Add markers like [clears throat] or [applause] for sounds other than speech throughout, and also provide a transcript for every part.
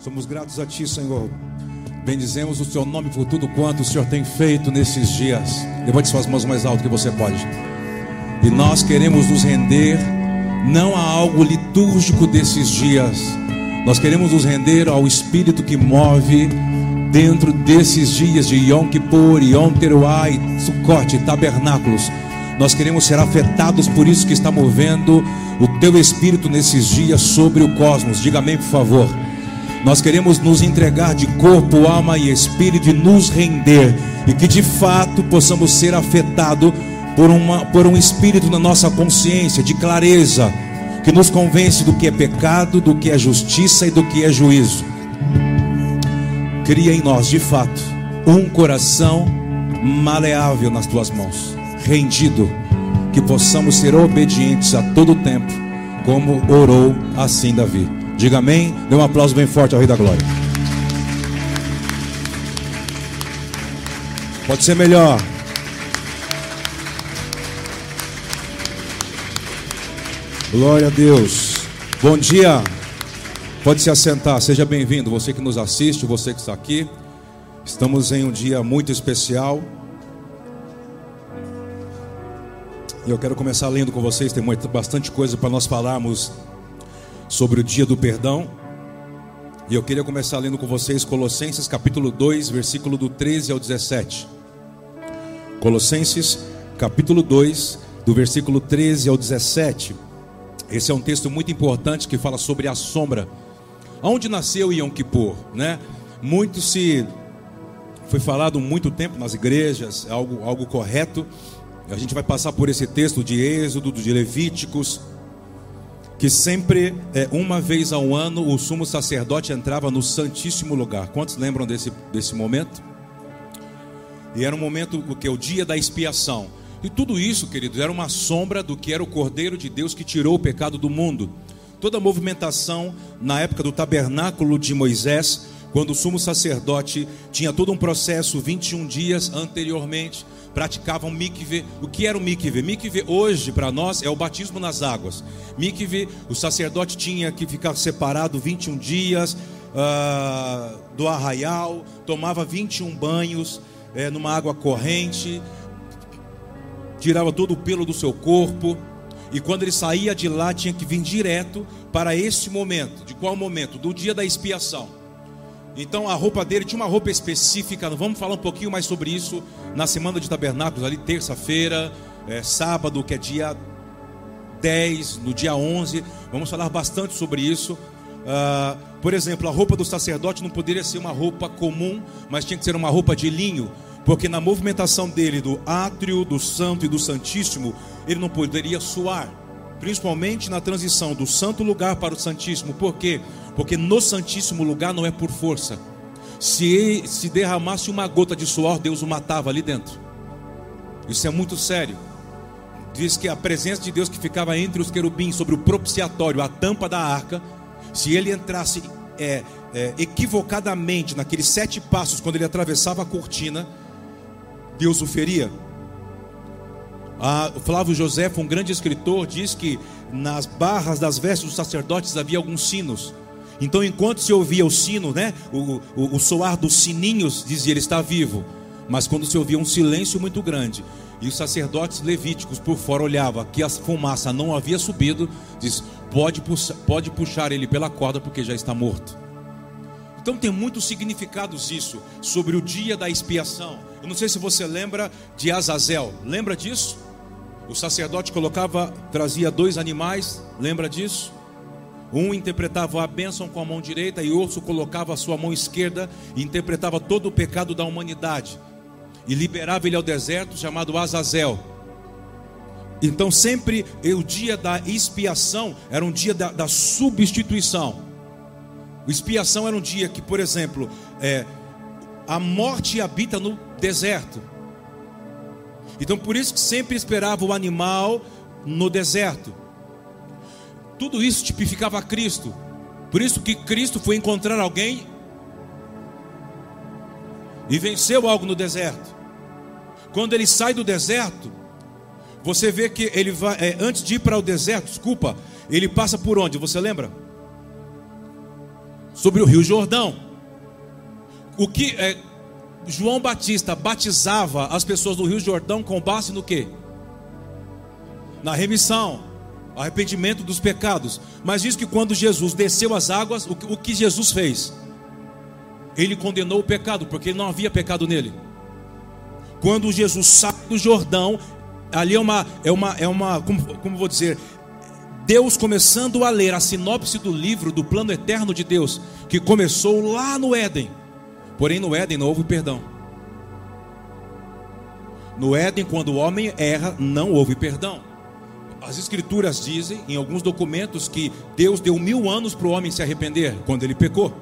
Somos gratos a Ti, Senhor. Bendizemos o Teu nome por tudo quanto o Senhor tem feito nesses dias. Levante suas mãos mais alto que você pode. E nós queremos nos render não a algo litúrgico desses dias. Nós queremos nos render ao Espírito que move dentro desses dias de Yom Kippur, Yom Teruah Sukkot, tabernáculos. Nós queremos ser afetados por isso que está movendo o Teu Espírito nesses dias sobre o cosmos. Diga amém, por favor. Nós queremos nos entregar de corpo, alma e espírito e nos render, e que de fato possamos ser afetados por, uma, por um espírito na nossa consciência de clareza, que nos convence do que é pecado, do que é justiça e do que é juízo. Cria em nós, de fato, um coração maleável nas tuas mãos, rendido, que possamos ser obedientes a todo tempo, como orou assim Davi. Diga amém. Dê um aplauso bem forte ao Rei da Glória. Pode ser melhor. Glória a Deus. Bom dia. Pode se assentar. Seja bem-vindo. Você que nos assiste, você que está aqui. Estamos em um dia muito especial. E eu quero começar lendo com vocês. Tem bastante coisa para nós falarmos sobre o dia do perdão. E eu queria começar lendo com vocês Colossenses capítulo 2, versículo do 13 ao 17. Colossenses capítulo 2, do versículo 13 ao 17. Esse é um texto muito importante que fala sobre a sombra. Onde nasceu Yom Kippur, né? Muito se foi falado muito tempo nas igrejas, é algo, algo correto. A gente vai passar por esse texto de Êxodo, de Levíticos, que sempre, é, uma vez ao ano, o sumo sacerdote entrava no Santíssimo Lugar. Quantos lembram desse, desse momento? E era um momento, que? O dia da expiação. E tudo isso, queridos, era uma sombra do que era o Cordeiro de Deus que tirou o pecado do mundo. Toda a movimentação na época do tabernáculo de Moisés, quando o sumo sacerdote tinha todo um processo 21 dias anteriormente praticavam mikve. O que era o mikve? Mikve hoje para nós é o batismo nas águas. Mikve, o sacerdote tinha que ficar separado 21 dias uh, do arraial, tomava 21 banhos é, numa água corrente, tirava todo o pelo do seu corpo. E quando ele saía de lá, tinha que vir direto para esse momento. De qual momento? Do dia da expiação. Então a roupa dele tinha uma roupa específica. Vamos falar um pouquinho mais sobre isso na semana de tabernáculos, ali terça-feira, é, sábado, que é dia 10, no dia 11. Vamos falar bastante sobre isso. Uh, por exemplo, a roupa do sacerdote não poderia ser uma roupa comum, mas tinha que ser uma roupa de linho, porque na movimentação dele do átrio, do santo e do santíssimo, ele não poderia suar, principalmente na transição do santo lugar para o santíssimo. Por quê? Porque no Santíssimo lugar não é por força. Se, se derramasse uma gota de suor, Deus o matava ali dentro. Isso é muito sério. Diz que a presença de Deus que ficava entre os querubins sobre o propiciatório, a tampa da arca, se ele entrasse é, é, equivocadamente naqueles sete passos, quando ele atravessava a cortina, Deus o feria. Ah, Flávio José, um grande escritor, diz que nas barras das vestes dos sacerdotes havia alguns sinos. Então, enquanto se ouvia o sino, né, o, o, o soar dos sininhos, dizia ele está vivo. Mas quando se ouvia um silêncio muito grande, e os sacerdotes levíticos por fora olhavam que a fumaça não havia subido, diz: pode pode puxar ele pela corda porque já está morto. Então tem muitos significados isso sobre o dia da expiação. Eu não sei se você lembra de Azazel. Lembra disso? O sacerdote colocava, trazia dois animais. Lembra disso? Um interpretava a bênção com a mão direita e outro colocava a sua mão esquerda e interpretava todo o pecado da humanidade. E liberava ele ao deserto, chamado Azazel. Então, sempre o dia da expiação era um dia da, da substituição. Expiação era um dia que, por exemplo, é, a morte habita no deserto. Então, por isso que sempre esperava o animal no deserto. Tudo isso tipificava Cristo. Por isso que Cristo foi encontrar alguém e venceu algo no deserto. Quando ele sai do deserto, você vê que ele vai, é, antes de ir para o deserto, desculpa, ele passa por onde? Você lembra? sobre o Rio Jordão. O que é, João Batista batizava as pessoas do Rio Jordão com base no que? Na remissão, arrependimento dos pecados. Mas diz que quando Jesus desceu as águas, o, que Jesus fez? Ele condenou o pecado, porque não havia pecado nele. Quando Jesus sai do Jordão, ali é uma, é uma, é uma como, como vou dizer, Deus começando a ler a sinopse do livro do plano eterno de Deus, que começou lá no Éden. Porém, no Éden não houve perdão. No Éden, quando o homem erra, não houve perdão. As Escrituras dizem, em alguns documentos, que Deus deu mil anos para o homem se arrepender quando ele pecou.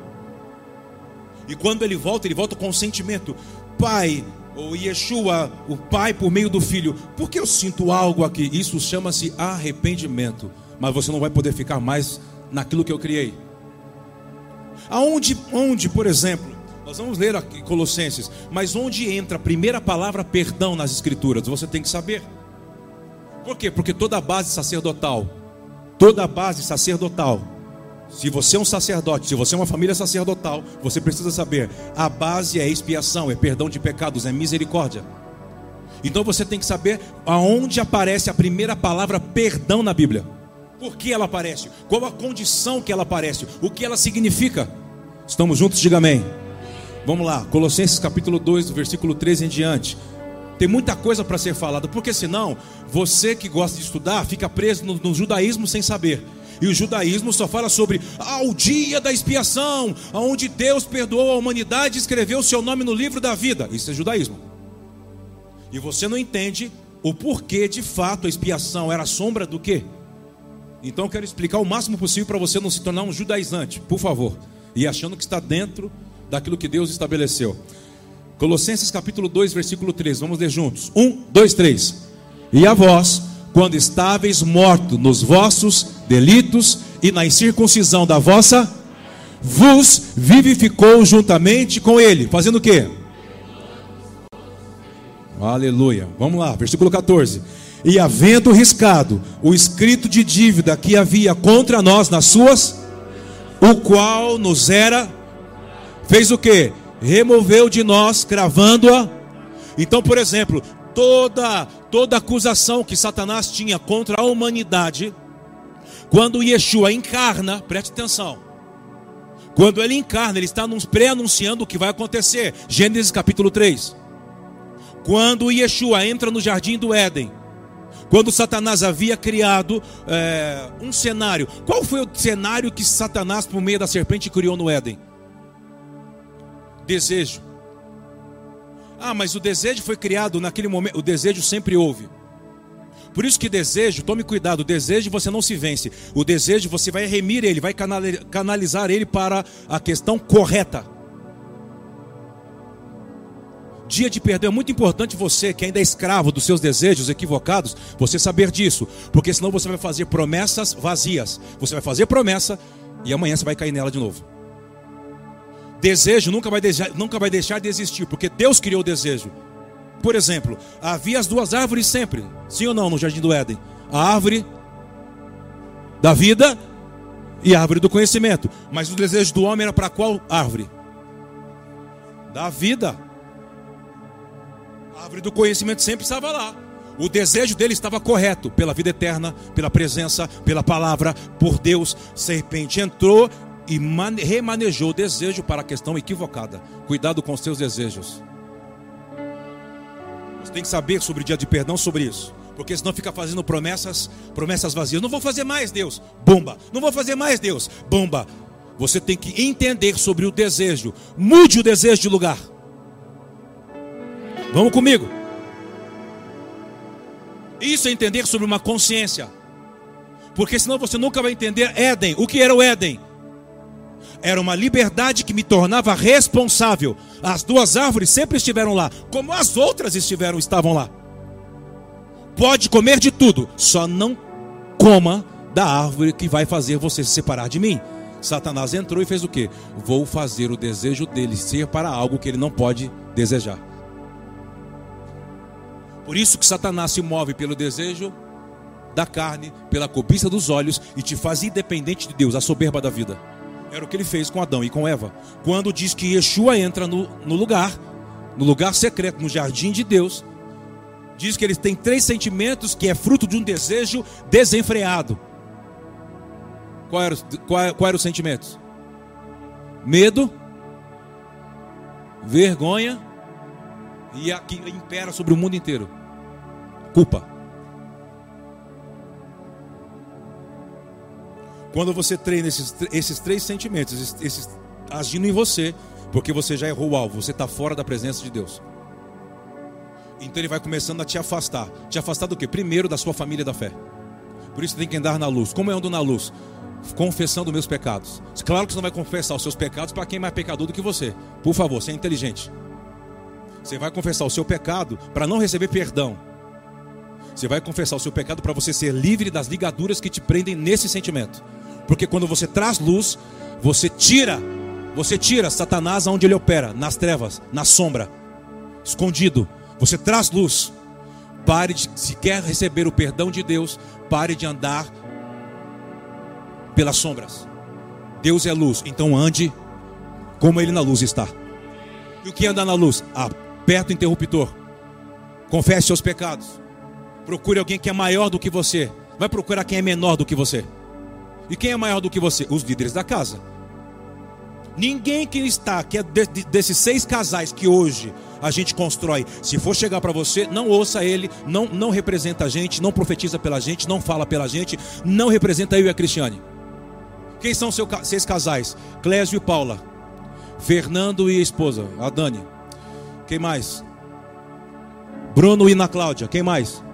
E quando ele volta, ele volta com o sentimento: Pai, ou Yeshua, o Pai por meio do Filho, por que eu sinto algo aqui? Isso chama-se arrependimento mas você não vai poder ficar mais naquilo que eu criei. Aonde, onde, por exemplo, nós vamos ler aqui Colossenses, mas onde entra a primeira palavra perdão nas escrituras? Você tem que saber. Por quê? Porque toda a base sacerdotal, toda a base sacerdotal, se você é um sacerdote, se você é uma família sacerdotal, você precisa saber, a base é expiação, é perdão de pecados, é misericórdia. Então você tem que saber aonde aparece a primeira palavra perdão na Bíblia. Por que ela aparece? Qual a condição que ela aparece? O que ela significa? Estamos juntos? Diga amém. Vamos lá, Colossenses capítulo 2, versículo 13 em diante. Tem muita coisa para ser falada, porque senão você que gosta de estudar fica preso no, no judaísmo sem saber. E o judaísmo só fala sobre ah, o dia da expiação, onde Deus perdoou a humanidade e escreveu o seu nome no livro da vida. Isso é judaísmo. E você não entende o porquê de fato a expiação era sombra do que? Então eu quero explicar o máximo possível para você não se tornar um judaizante, por favor, e achando que está dentro daquilo que Deus estabeleceu. Colossenses capítulo 2, versículo 3, vamos ler juntos. 1, 2, 3. E a vós, quando estáveis mortos nos vossos delitos e na incircuncisão da vossa, vos vivificou juntamente com ele, fazendo o quê? Aleluia. Vamos lá, versículo 14 e havendo riscado o escrito de dívida que havia contra nós nas suas, o qual nos era, fez o que? Removeu de nós, cravando-a. Então, por exemplo, toda toda acusação que Satanás tinha contra a humanidade, quando Yeshua encarna, preste atenção. Quando ele encarna, ele está pré-anunciando o que vai acontecer. Gênesis capítulo 3. Quando Yeshua entra no jardim do Éden, quando Satanás havia criado é, um cenário. Qual foi o cenário que Satanás, por meio da serpente, criou no Éden? Desejo. Ah, mas o desejo foi criado naquele momento. O desejo sempre houve. Por isso que desejo, tome cuidado, o desejo você não se vence. O desejo você vai remir ele, vai canalizar ele para a questão correta. Dia de perdão é muito importante você que ainda é escravo dos seus desejos equivocados, você saber disso, porque senão você vai fazer promessas vazias. Você vai fazer promessa e amanhã você vai cair nela de novo. Desejo nunca vai deixar, nunca vai deixar de existir, porque Deus criou o desejo. Por exemplo, havia as duas árvores sempre, sim ou não, no jardim do Éden? A árvore da vida e a árvore do conhecimento. Mas o desejo do homem era para qual árvore? Da vida. A árvore do conhecimento sempre estava lá. O desejo dele estava correto, pela vida eterna, pela presença, pela palavra, por Deus. Serpente entrou e remanejou o desejo para a questão equivocada. Cuidado com os seus desejos. Você tem que saber sobre o dia de perdão sobre isso. Porque senão fica fazendo promessas, promessas vazias. Não vou fazer mais, Deus. Bomba. Não vou fazer mais, Deus. Bomba. Você tem que entender sobre o desejo. Mude o desejo de lugar. Vamos comigo. Isso é entender sobre uma consciência. Porque senão você nunca vai entender Éden. O que era o Éden? Era uma liberdade que me tornava responsável. As duas árvores sempre estiveram lá, como as outras estiveram, estavam lá. Pode comer de tudo, só não coma da árvore que vai fazer você se separar de mim. Satanás entrou e fez o que? Vou fazer o desejo dele ser para algo que ele não pode desejar. Por isso que Satanás se move pelo desejo da carne, pela cobiça dos olhos e te faz independente de Deus, a soberba da vida. Era o que ele fez com Adão e com Eva. Quando diz que Yeshua entra no, no lugar, no lugar secreto, no jardim de Deus, diz que ele tem três sentimentos que é fruto de um desejo desenfreado. Qual era, qual, qual era os sentimentos? Medo, vergonha e a que impera sobre o mundo inteiro. Culpa. Quando você treina esses, esses três sentimentos, esses, esses, agindo em você, porque você já errou o alvo, você está fora da presença de Deus. Então ele vai começando a te afastar. Te afastar do que? Primeiro da sua família da fé. Por isso tem que andar na luz. Como eu ando na luz? Confessando meus pecados. Claro que você não vai confessar os seus pecados para quem é mais pecador do que você. Por favor, você é inteligente. Você vai confessar o seu pecado para não receber perdão. Você vai confessar o seu pecado para você ser livre das ligaduras que te prendem nesse sentimento. Porque quando você traz luz, você tira, você tira Satanás aonde ele opera, nas trevas, na sombra, escondido. Você traz luz. Pare de, se quer receber o perdão de Deus, pare de andar pelas sombras. Deus é luz, então ande como ele na luz está. E o que andar na luz? Aperta o interruptor. Confesse seus pecados. Procure alguém que é maior do que você. Vai procurar quem é menor do que você. E quem é maior do que você? Os líderes da casa. Ninguém que está, que é de, de, desses seis casais que hoje a gente constrói, se for chegar para você, não ouça ele, não, não representa a gente, não profetiza pela gente, não fala pela gente, não representa eu e a Cristiane. Quem são seus seis casais? Clésio e Paula. Fernando e a esposa, a Dani. Quem mais? Bruno e Ana Cláudia. Quem mais?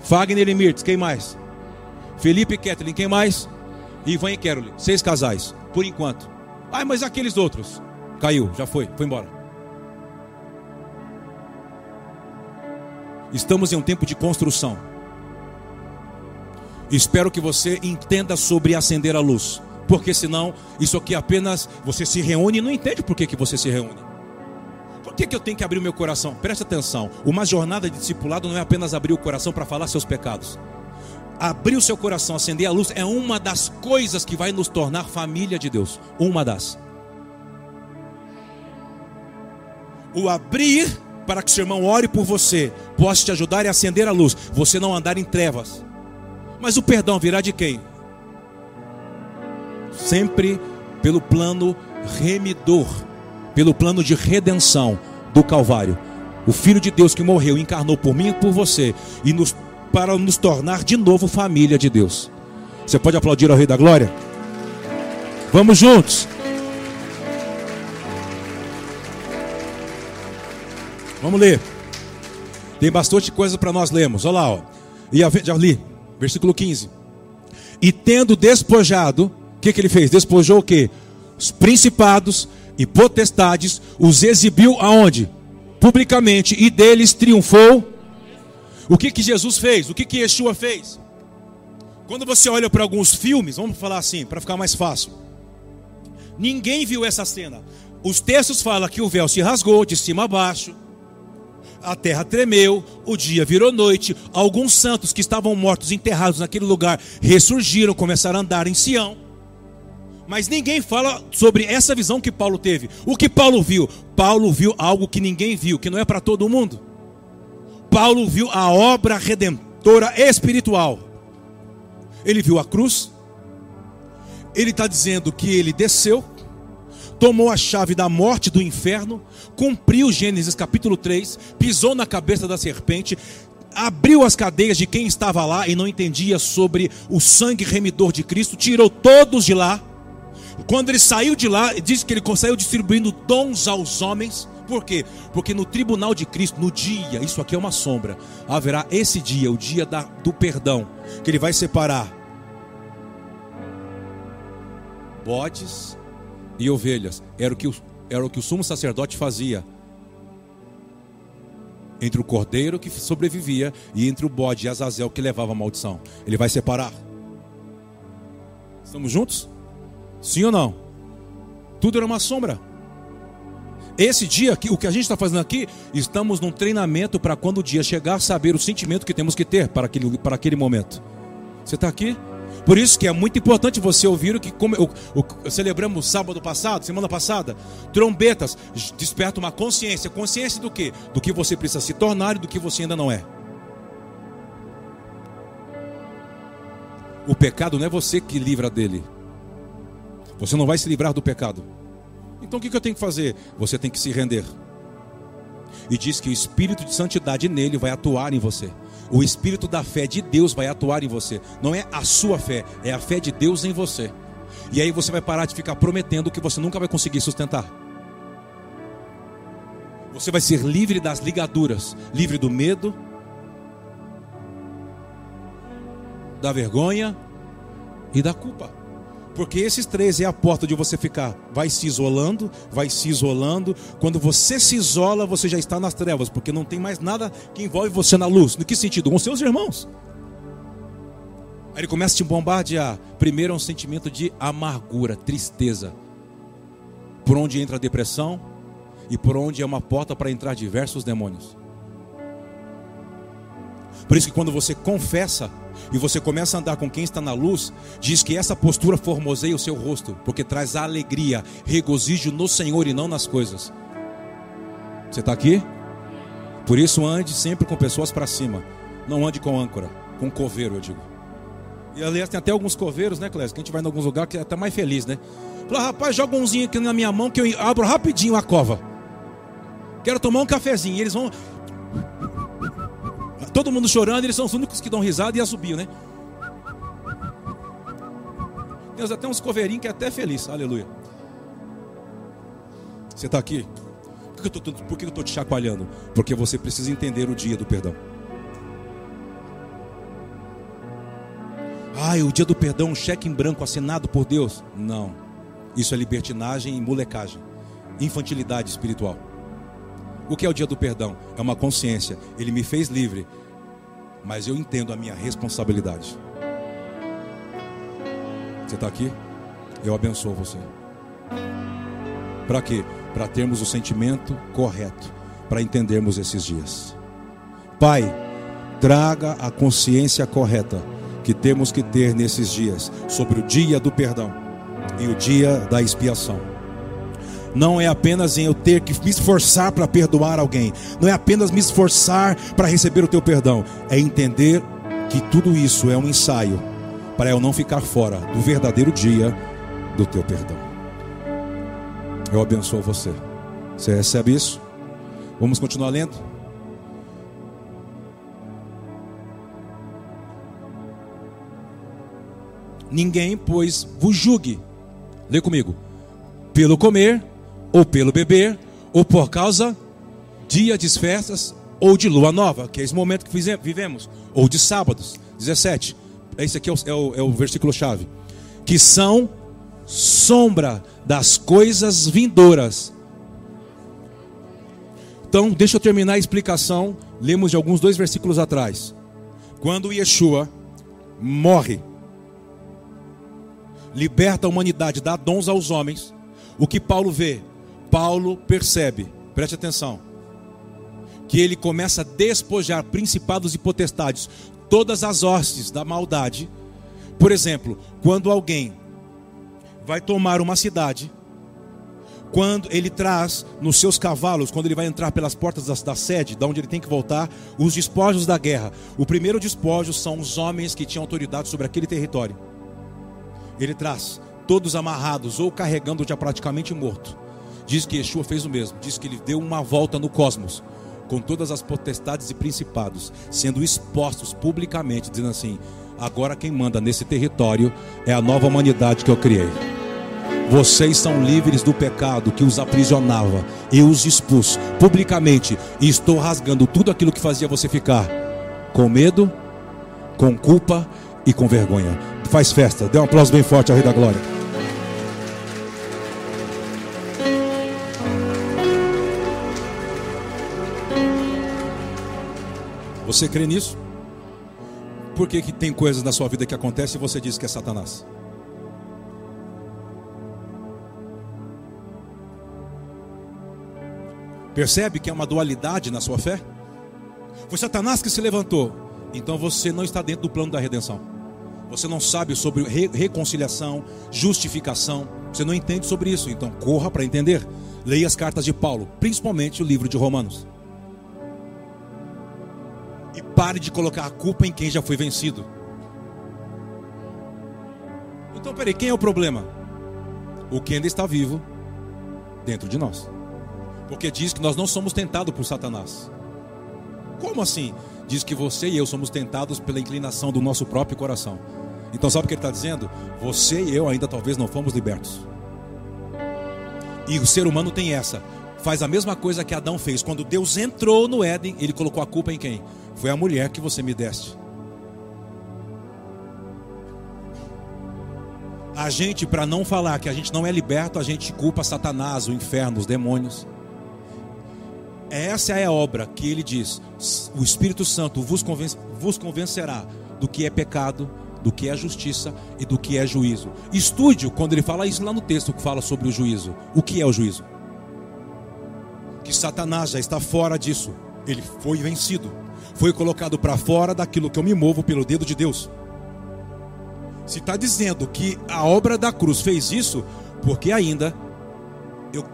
Fagner e Mirtz. Quem mais? Felipe e Kathleen. Quem mais? Ivan e Carolyn. Seis casais, por enquanto. Ah, mas aqueles outros? Caiu, já foi, foi embora. Estamos em um tempo de construção. Espero que você entenda sobre acender a luz. Porque senão, isso aqui apenas você se reúne e não entende por que, que você se reúne. Por que, que eu tenho que abrir o meu coração? Preste atenção. Uma jornada de discipulado não é apenas abrir o coração para falar seus pecados. Abrir o seu coração, acender a luz, é uma das coisas que vai nos tornar família de Deus. Uma das. O abrir para que seu irmão ore por você, possa te ajudar a acender a luz, você não andar em trevas. Mas o perdão virá de quem? Sempre pelo plano remidor, pelo plano de redenção do Calvário. O Filho de Deus que morreu, encarnou por mim e por você, e nos, para nos tornar de novo família de Deus. Você pode aplaudir ao Rei da Glória? Vamos juntos. Vamos ler. Tem bastante coisa para nós lermos. Olha lá, ó. E a, já li. Versículo 15. E tendo despojado, o que, que ele fez? Despojou o que? Os principados e potestades, os exibiu aonde? Publicamente, e deles triunfou. O que, que Jesus fez? O que, que Yeshua fez? Quando você olha para alguns filmes, vamos falar assim, para ficar mais fácil. Ninguém viu essa cena. Os textos falam que o véu se rasgou de cima a baixo a terra tremeu, o dia virou noite, alguns santos que estavam mortos, enterrados naquele lugar, ressurgiram, começaram a andar em Sião. Mas ninguém fala sobre essa visão que Paulo teve. O que Paulo viu? Paulo viu algo que ninguém viu, que não é para todo mundo. Paulo viu a obra redentora espiritual. Ele viu a cruz. Ele está dizendo que ele desceu, tomou a chave da morte do inferno, cumpriu Gênesis capítulo 3, pisou na cabeça da serpente, abriu as cadeias de quem estava lá e não entendia sobre o sangue remidor de Cristo, tirou todos de lá. Quando ele saiu de lá, diz que ele saiu distribuindo dons aos homens. Por quê? Porque no tribunal de Cristo, no dia, isso aqui é uma sombra, haverá esse dia, o dia da, do perdão, que ele vai separar bodes e ovelhas. Era o que o, era o, que o sumo sacerdote fazia. Entre o cordeiro que sobrevivia e entre o bode e Azazel que levava a maldição. Ele vai separar. Estamos juntos? Sim ou não? Tudo era uma sombra. Esse dia, o que a gente está fazendo aqui, estamos num treinamento para quando o dia chegar, saber o sentimento que temos que ter para aquele, para aquele momento. Você está aqui? Por isso que é muito importante você ouvir o que como, o, o, celebramos sábado passado, semana passada. Trombetas desperta uma consciência. Consciência do que? Do que você precisa se tornar e do que você ainda não é. O pecado não é você que livra dele. Você não vai se livrar do pecado. Então o que eu tenho que fazer? Você tem que se render. E diz que o Espírito de Santidade nele vai atuar em você. O espírito da fé de Deus vai atuar em você. Não é a sua fé, é a fé de Deus em você. E aí você vai parar de ficar prometendo que você nunca vai conseguir sustentar. Você vai ser livre das ligaduras, livre do medo, da vergonha e da culpa. Porque esses três é a porta de você ficar. Vai se isolando, vai se isolando. Quando você se isola, você já está nas trevas, porque não tem mais nada que envolve você na luz. No que sentido? Com seus irmãos. Aí ele começa a te bombardear. Primeiro é um sentimento de amargura, tristeza. Por onde entra a depressão e por onde é uma porta para entrar diversos demônios. Por isso que quando você confessa e você começa a andar com quem está na luz, diz que essa postura formoseia o seu rosto, porque traz alegria, regozijo no Senhor e não nas coisas. Você está aqui? Por isso ande sempre com pessoas para cima, não ande com âncora, com coveiro, eu digo. E aliás, tem até alguns coveiros, né, Clécio? Que a gente vai em alguns lugares que é até mais feliz, né? Fala, rapaz, joga umzinho aqui na minha mão que eu abro rapidinho a cova. Quero tomar um cafezinho. E eles vão todo mundo chorando, eles são os únicos que dão risada e assobiam, né? Tem até uns coveirinhos que é até feliz, aleluia. Você está aqui? Por que eu estou te chacoalhando? Porque você precisa entender o dia do perdão. Ai, o dia do perdão, um cheque em branco assinado por Deus. Não. Isso é libertinagem e molecagem. Infantilidade espiritual. O que é o dia do perdão? É uma consciência. Ele me fez livre mas eu entendo a minha responsabilidade. Você está aqui? Eu abençoo você. Para quê? Para termos o sentimento correto, para entendermos esses dias. Pai, traga a consciência correta que temos que ter nesses dias sobre o dia do perdão e o dia da expiação não é apenas em eu ter que me esforçar para perdoar alguém, não é apenas me esforçar para receber o teu perdão, é entender que tudo isso é um ensaio para eu não ficar fora do verdadeiro dia do teu perdão. Eu abençoo você. Você recebe isso? Vamos continuar lendo? Ninguém, pois, vos julgue. Lê comigo. Pelo comer ou pelo beber, ou por causa dia de festas, ou de lua nova, que é esse momento que vivemos, ou de sábados. 17. Esse aqui é o, é o, é o versículo chave. Que são sombra das coisas vindouras. Então, deixa eu terminar a explicação. Lemos de alguns dois versículos atrás. Quando Yeshua morre, liberta a humanidade, dá dons aos homens. O que Paulo vê? Paulo percebe, preste atenção, que ele começa a despojar principados e potestades, todas as hostes da maldade. Por exemplo, quando alguém vai tomar uma cidade, quando ele traz nos seus cavalos, quando ele vai entrar pelas portas da, da, sede, da onde ele tem que voltar, os despojos da guerra. O primeiro despojo são os homens que tinham autoridade sobre aquele território. Ele traz todos amarrados ou carregando já praticamente morto. Diz que Yeshua fez o mesmo, diz que ele deu uma volta no cosmos, com todas as potestades e principados, sendo expostos publicamente, dizendo assim: agora quem manda nesse território é a nova humanidade que eu criei. Vocês são livres do pecado que os aprisionava. Eu os expus publicamente e estou rasgando tudo aquilo que fazia você ficar com medo, com culpa e com vergonha. Faz festa. Dê um aplauso bem forte ao Rei da Glória. Você crê nisso? Por que, que tem coisas na sua vida que acontecem e você diz que é Satanás? Percebe que é uma dualidade na sua fé? Foi Satanás que se levantou. Então você não está dentro do plano da redenção. Você não sabe sobre re reconciliação, justificação. Você não entende sobre isso. Então corra para entender. Leia as cartas de Paulo, principalmente o livro de Romanos. E pare de colocar a culpa em quem já foi vencido. Então, peraí, quem é o problema? O que ainda está vivo dentro de nós. Porque diz que nós não somos tentados por Satanás. Como assim? Diz que você e eu somos tentados pela inclinação do nosso próprio coração. Então, sabe o que ele está dizendo? Você e eu ainda talvez não fomos libertos. E o ser humano tem essa. Faz a mesma coisa que Adão fez. Quando Deus entrou no Éden, ele colocou a culpa em quem? Foi a mulher que você me deste. A gente, para não falar que a gente não é liberto, a gente culpa Satanás, o inferno, os demônios. Essa é a obra que ele diz: o Espírito Santo vos, vos convencerá do que é pecado, do que é justiça e do que é juízo. Estude quando ele fala isso lá no texto que fala sobre o juízo. O que é o juízo? Que Satanás já está fora disso. Ele foi vencido. Foi colocado para fora daquilo que eu me movo pelo dedo de Deus. Se está dizendo que a obra da cruz fez isso, porque ainda eu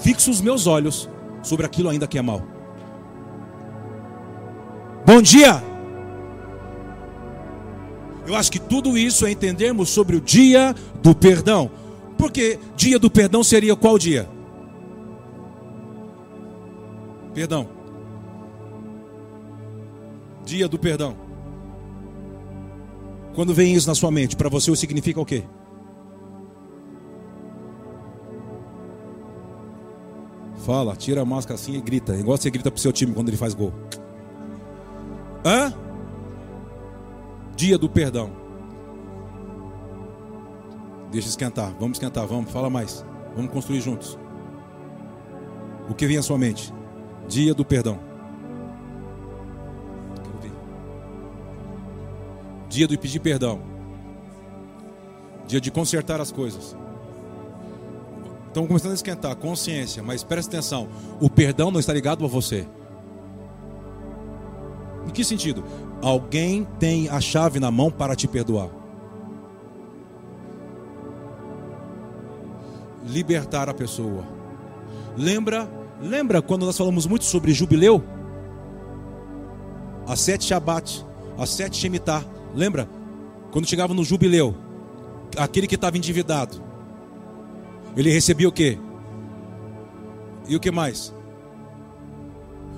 fixo os meus olhos sobre aquilo ainda que é mal. Bom dia! Eu acho que tudo isso é entendermos sobre o dia do perdão. Porque dia do perdão seria qual dia? Perdão. Dia do perdão. Quando vem isso na sua mente, para você significa o quê? Fala, tira a máscara assim e grita. Igual você grita pro seu time quando ele faz gol. Hã? Dia do perdão. Deixa esquentar. Vamos esquentar, vamos. Fala mais. Vamos construir juntos. O que vem à sua mente? Dia do perdão. Dia de pedir perdão. Dia de consertar as coisas. Estamos começando a esquentar, consciência, mas preste atenção: o perdão não está ligado a você. Em que sentido? Alguém tem a chave na mão para te perdoar. Libertar a pessoa. Lembra, lembra quando nós falamos muito sobre jubileu? As sete Shabat, as sete Shemitah. Lembra? Quando chegava no jubileu, aquele que estava endividado, ele recebia o quê? E o que mais?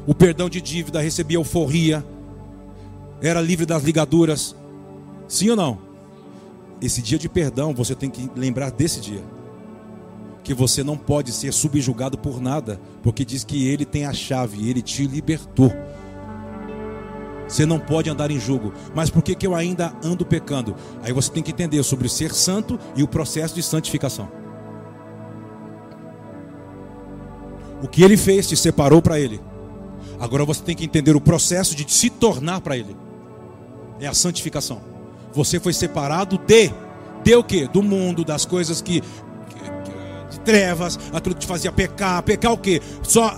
O perdão de dívida, recebia alforria, era livre das ligaduras. Sim ou não? Esse dia de perdão, você tem que lembrar desse dia. Que você não pode ser subjugado por nada, porque diz que ele tem a chave, ele te libertou. Você não pode andar em julgo. Mas por que, que eu ainda ando pecando? Aí você tem que entender sobre ser santo e o processo de santificação. O que ele fez te separou para ele. Agora você tem que entender o processo de se tornar para ele. É a santificação. Você foi separado de de o quê? Do mundo, das coisas que trevas, aquilo que te fazia pecar. Pecar o quê? Só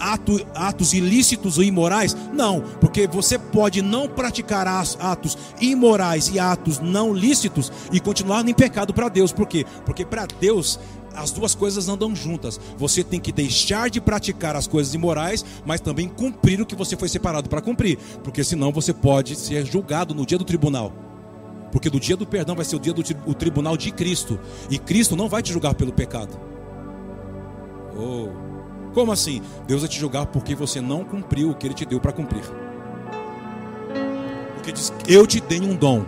ato, atos ilícitos ou imorais? Não, porque você pode não praticar atos imorais e atos não lícitos e continuar em pecado para Deus. Por quê? Porque para Deus as duas coisas andam juntas. Você tem que deixar de praticar as coisas imorais, mas também cumprir o que você foi separado para cumprir, porque senão você pode ser julgado no dia do tribunal. Porque do dia do perdão vai ser o dia do o tribunal de Cristo. E Cristo não vai te julgar pelo pecado. Oh. Como assim? Deus vai te julgar porque você não cumpriu o que Ele te deu para cumprir. Porque diz: Eu te dei um dom.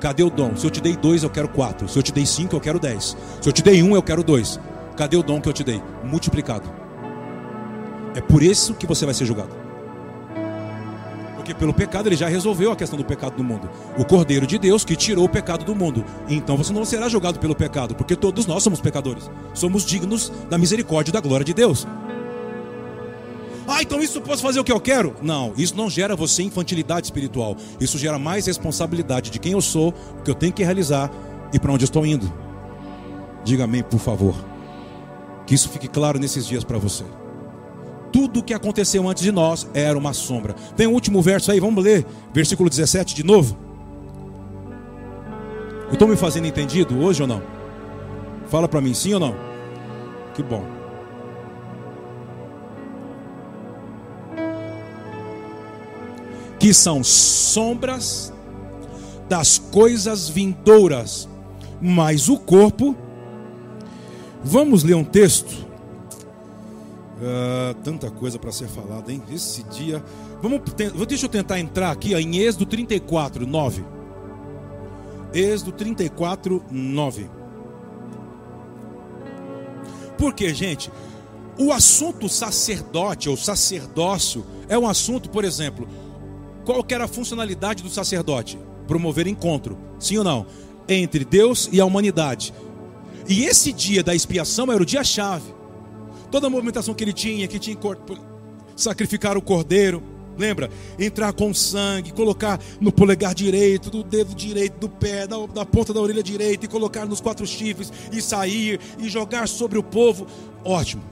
Cadê o dom? Se eu te dei dois, eu quero quatro. Se eu te dei cinco, eu quero dez. Se eu te dei um, eu quero dois. Cadê o dom que eu te dei? Multiplicado. É por isso que você vai ser julgado. Porque pelo pecado ele já resolveu a questão do pecado do mundo. O Cordeiro de Deus que tirou o pecado do mundo. Então você não será julgado pelo pecado, porque todos nós somos pecadores. Somos dignos da misericórdia e da glória de Deus. Ah, então isso posso fazer o que eu quero? Não, isso não gera você infantilidade espiritual. Isso gera mais responsabilidade de quem eu sou, o que eu tenho que realizar e para onde eu estou indo. Diga amém, por favor. Que isso fique claro nesses dias para você tudo o que aconteceu antes de nós era uma sombra. Tem um último verso aí, vamos ler, versículo 17 de novo. Eu estou me fazendo entendido hoje ou não? Fala para mim, sim ou não? Que bom. Que são sombras das coisas vindouras, mas o corpo. Vamos ler um texto. Uh, tanta coisa para ser falada, hein? Esse dia. Vamos, deixa eu tentar entrar aqui ó, em Êxodo 34, 9. Êxodo 34, 9. Porque, gente, o assunto sacerdote ou sacerdócio é um assunto, por exemplo, qual era a funcionalidade do sacerdote? Promover encontro, sim ou não? Entre Deus e a humanidade. E esse dia da expiação era o dia-chave. Toda a movimentação que ele tinha, que tinha sacrificar o cordeiro, Lembra? Entrar com sangue, colocar no polegar direito, do dedo direito do pé, da, da, ponta da orelha direita, e colocar nos quatro chifres, e sair, e jogar sobre o povo. Ótimo.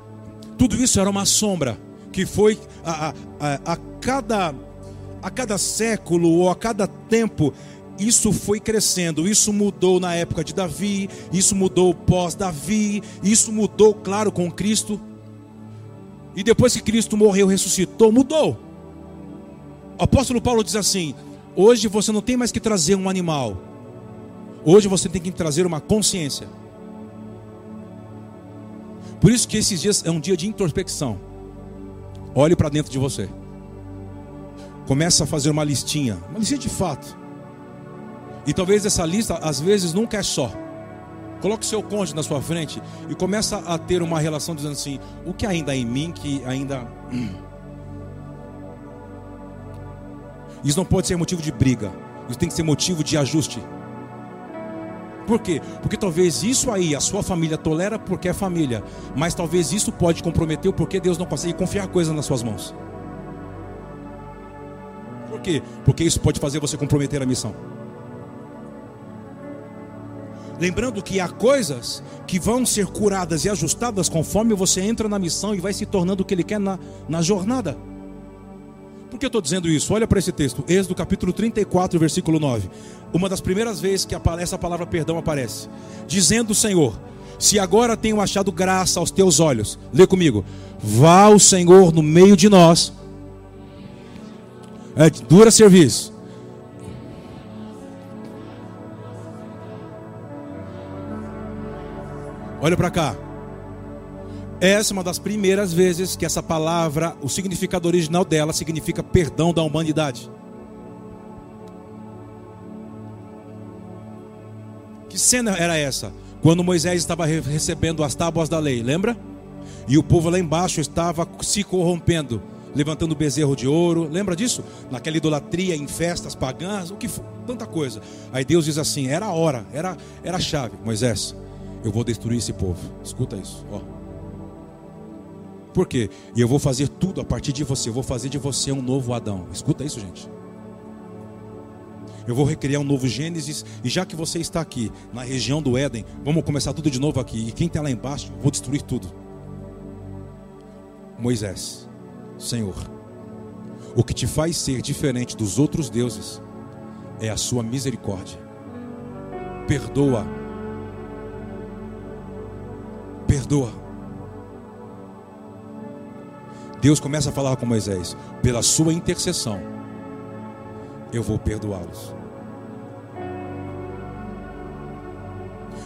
Tudo isso era uma sombra que foi a, a, a, a cada, a cada século ou a cada tempo isso foi crescendo, isso mudou na época de Davi, isso mudou pós-Davi, isso mudou, claro, com Cristo. E depois que Cristo morreu, ressuscitou, mudou. O apóstolo Paulo diz assim: hoje você não tem mais que trazer um animal, hoje você tem que trazer uma consciência. Por isso que esses dias é um dia de introspecção. Olhe para dentro de você. Começa a fazer uma listinha, uma listinha de fato. E talvez essa lista, às vezes, nunca é só. Coloque seu cônjuge na sua frente e começa a ter uma relação dizendo assim: o que ainda em mim que ainda. [clears throat] Isso não pode ser motivo de briga. Isso tem que ser motivo de ajuste. Por quê? Porque talvez isso aí a sua família tolera porque é família, mas talvez isso pode comprometer o porquê Deus não consegue confiar coisas nas suas mãos. Por quê? Porque isso pode fazer você comprometer a missão. Lembrando que há coisas que vão ser curadas e ajustadas conforme você entra na missão e vai se tornando o que ele quer na, na jornada. Por que eu estou dizendo isso? Olha para esse texto, Êxodo capítulo 34, versículo 9. Uma das primeiras vezes que essa palavra perdão aparece. Dizendo o Senhor: Se agora tenho achado graça aos teus olhos, lê comigo. Vá o Senhor no meio de nós. É dura serviço. Olha para cá. Essa é uma das primeiras vezes que essa palavra, o significado original dela significa perdão da humanidade. Que cena era essa? Quando Moisés estava recebendo as tábuas da lei, lembra? E o povo lá embaixo estava se corrompendo, levantando bezerro de ouro, lembra disso? Naquela idolatria, em festas pagãs, o que tanta coisa. Aí Deus diz assim: era a hora, era, era a chave. Moisés, eu vou destruir esse povo. Escuta isso, ó. Por quê? E eu vou fazer tudo a partir de você. Eu vou fazer de você um novo Adão. Escuta isso, gente. Eu vou recriar um novo Gênesis. E já que você está aqui, na região do Éden, vamos começar tudo de novo aqui. E quem está lá embaixo, eu vou destruir tudo. Moisés, Senhor, o que te faz ser diferente dos outros deuses é a sua misericórdia. Perdoa. Perdoa. Deus começa a falar com Moisés: pela sua intercessão, eu vou perdoá-los.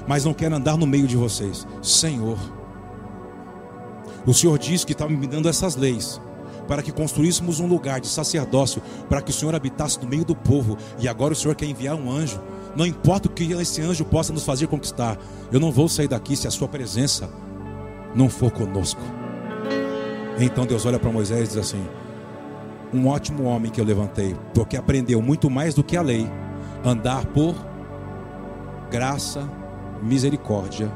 Mas não quero andar no meio de vocês, Senhor. O Senhor disse que estava me dando essas leis para que construíssemos um lugar de sacerdócio, para que o Senhor habitasse no meio do povo, e agora o Senhor quer enviar um anjo. Não importa o que esse anjo possa nos fazer conquistar, eu não vou sair daqui se a sua presença não for conosco. Então Deus olha para Moisés e diz assim: Um ótimo homem que eu levantei, porque aprendeu muito mais do que a lei, andar por graça, misericórdia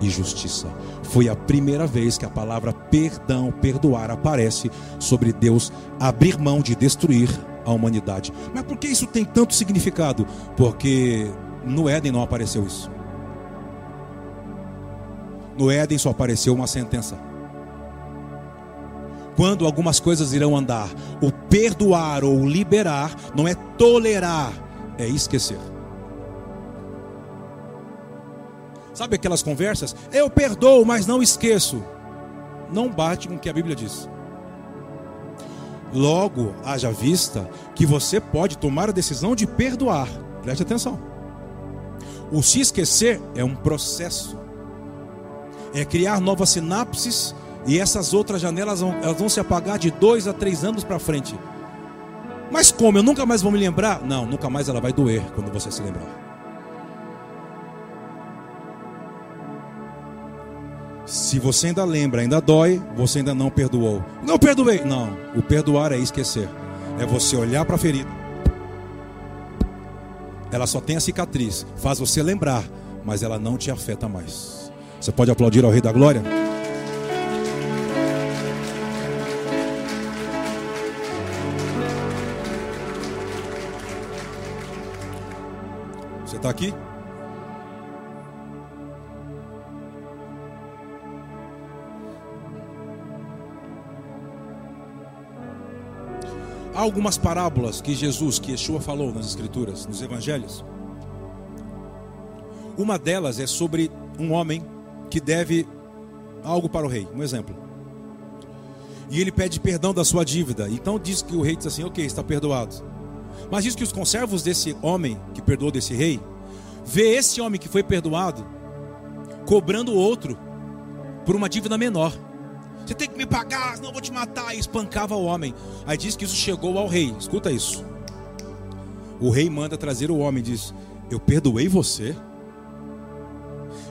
e justiça. Foi a primeira vez que a palavra perdão, perdoar aparece sobre Deus abrir mão de destruir a humanidade. Mas por que isso tem tanto significado? Porque no Éden não apareceu isso. No Éden só apareceu uma sentença quando algumas coisas irão andar. O perdoar ou liberar não é tolerar, é esquecer. Sabe aquelas conversas? Eu perdoo, mas não esqueço. Não bate com o que a Bíblia diz. Logo, haja vista que você pode tomar a decisão de perdoar. Preste atenção. O se esquecer é um processo. É criar novas sinapses e essas outras janelas vão, elas vão se apagar de dois a três anos para frente. Mas como? Eu nunca mais vou me lembrar? Não, nunca mais ela vai doer quando você se lembrar. Se você ainda lembra, ainda dói, você ainda não perdoou. Não perdoei. Não, o perdoar é esquecer. É você olhar para a ferida. Ela só tem a cicatriz, faz você lembrar, mas ela não te afeta mais. Você pode aplaudir ao Rei da Glória? Você está aqui? Há algumas parábolas que Jesus, que Yeshua falou nas Escrituras, nos Evangelhos. Uma delas é sobre um homem que deve algo para o rei, um exemplo. E ele pede perdão da sua dívida. Então diz que o rei diz assim: Ok, está perdoado. Mas diz que os conservos desse homem que perdoou desse rei, vê esse homem que foi perdoado cobrando outro por uma dívida menor. Você tem que me pagar, senão eu vou te matar. E espancava o homem. Aí diz que isso chegou ao rei. Escuta isso. O rei manda trazer o homem diz: Eu perdoei você.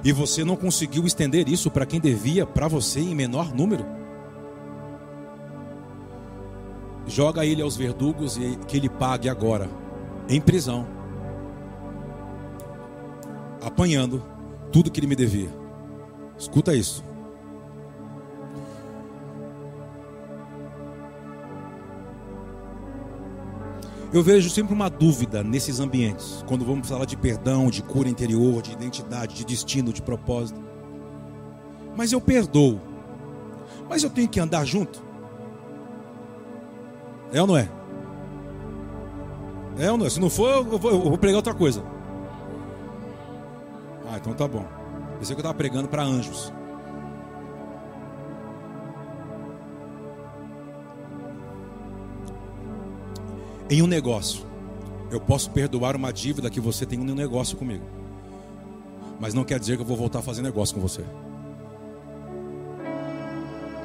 E você não conseguiu estender isso para quem devia para você em menor número? Joga ele aos verdugos e que ele pague agora, em prisão, apanhando tudo que ele me devia. Escuta isso. Eu vejo sempre uma dúvida nesses ambientes, quando vamos falar de perdão, de cura interior, de identidade, de destino, de propósito. Mas eu perdoo. Mas eu tenho que andar junto? É ou não é? É ou não é? Se não for, eu vou, eu vou pregar outra coisa. Ah, então tá bom. Pensei que eu estava pregando para anjos. Em um negócio. Eu posso perdoar uma dívida que você tem em um negócio comigo. Mas não quer dizer que eu vou voltar a fazer negócio com você.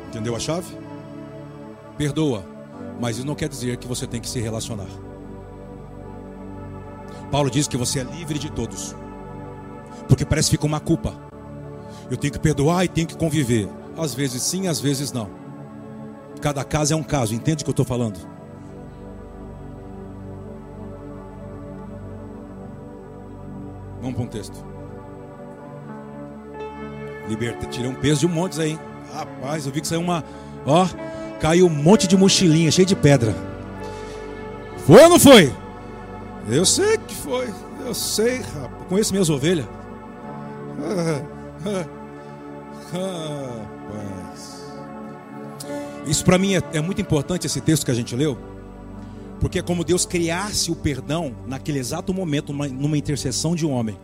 Entendeu a chave? Perdoa, mas isso não quer dizer que você tem que se relacionar. Paulo diz que você é livre de todos. Porque parece que fica uma culpa. Eu tenho que perdoar e tenho que conviver. Às vezes sim, às vezes não. Cada caso é um caso, entende o que eu estou falando? Para um texto. Liberta, tirei um peso de um monte aí. Rapaz, eu vi que saiu uma. Ó, caiu um monte de mochilinha cheio de pedra. Foi ou não foi? Eu sei que foi. Eu sei, rapaz. Conheço minhas ovelhas. Rapaz. Isso para mim é, é muito importante esse texto que a gente leu. Porque é como Deus criasse o perdão naquele exato momento, numa, numa intercessão de um homem.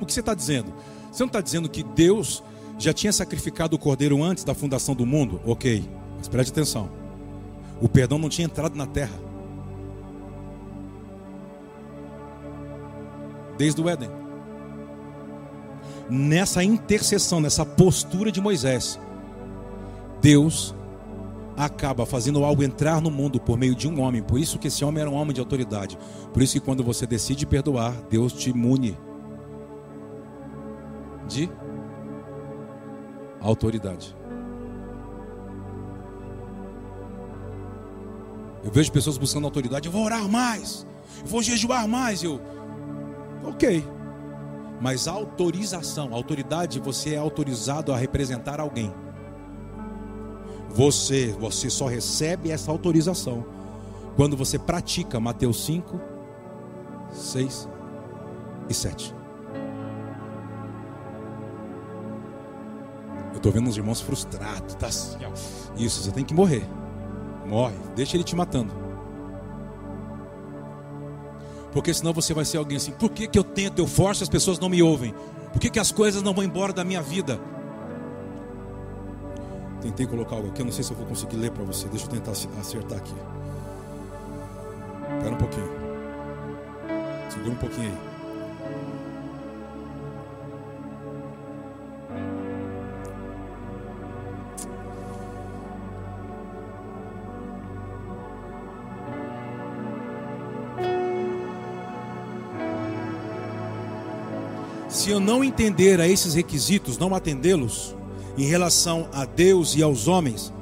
Como que você está dizendo? Você não está dizendo que Deus já tinha sacrificado o cordeiro antes da fundação do mundo? Ok, mas preste atenção. O perdão não tinha entrado na terra. Desde o Éden. Nessa intercessão, nessa postura de Moisés, Deus acaba fazendo algo entrar no mundo por meio de um homem. Por isso que esse homem era um homem de autoridade. Por isso que quando você decide perdoar, Deus te imune de autoridade. Eu vejo pessoas buscando autoridade. Eu vou orar mais. Eu vou jejuar mais. Eu, ok. Mas autorização, autoridade, você é autorizado a representar alguém. Você, você só recebe essa autorização quando você pratica Mateus 5, 6 e 7. Eu estou vendo uns irmãos frustrados, tá assim, ó. Isso, você tem que morrer. Morre, deixa ele te matando. Porque senão você vai ser alguém assim. Por que, que eu tento, eu forço as pessoas não me ouvem? Por que, que as coisas não vão embora da minha vida? Tentei colocar algo aqui, eu não sei se eu vou conseguir ler para você. Deixa eu tentar acertar aqui. Espera um pouquinho. Segura um pouquinho aí. Se eu não entender a esses requisitos, não atendê-los, em relação a Deus e aos homens,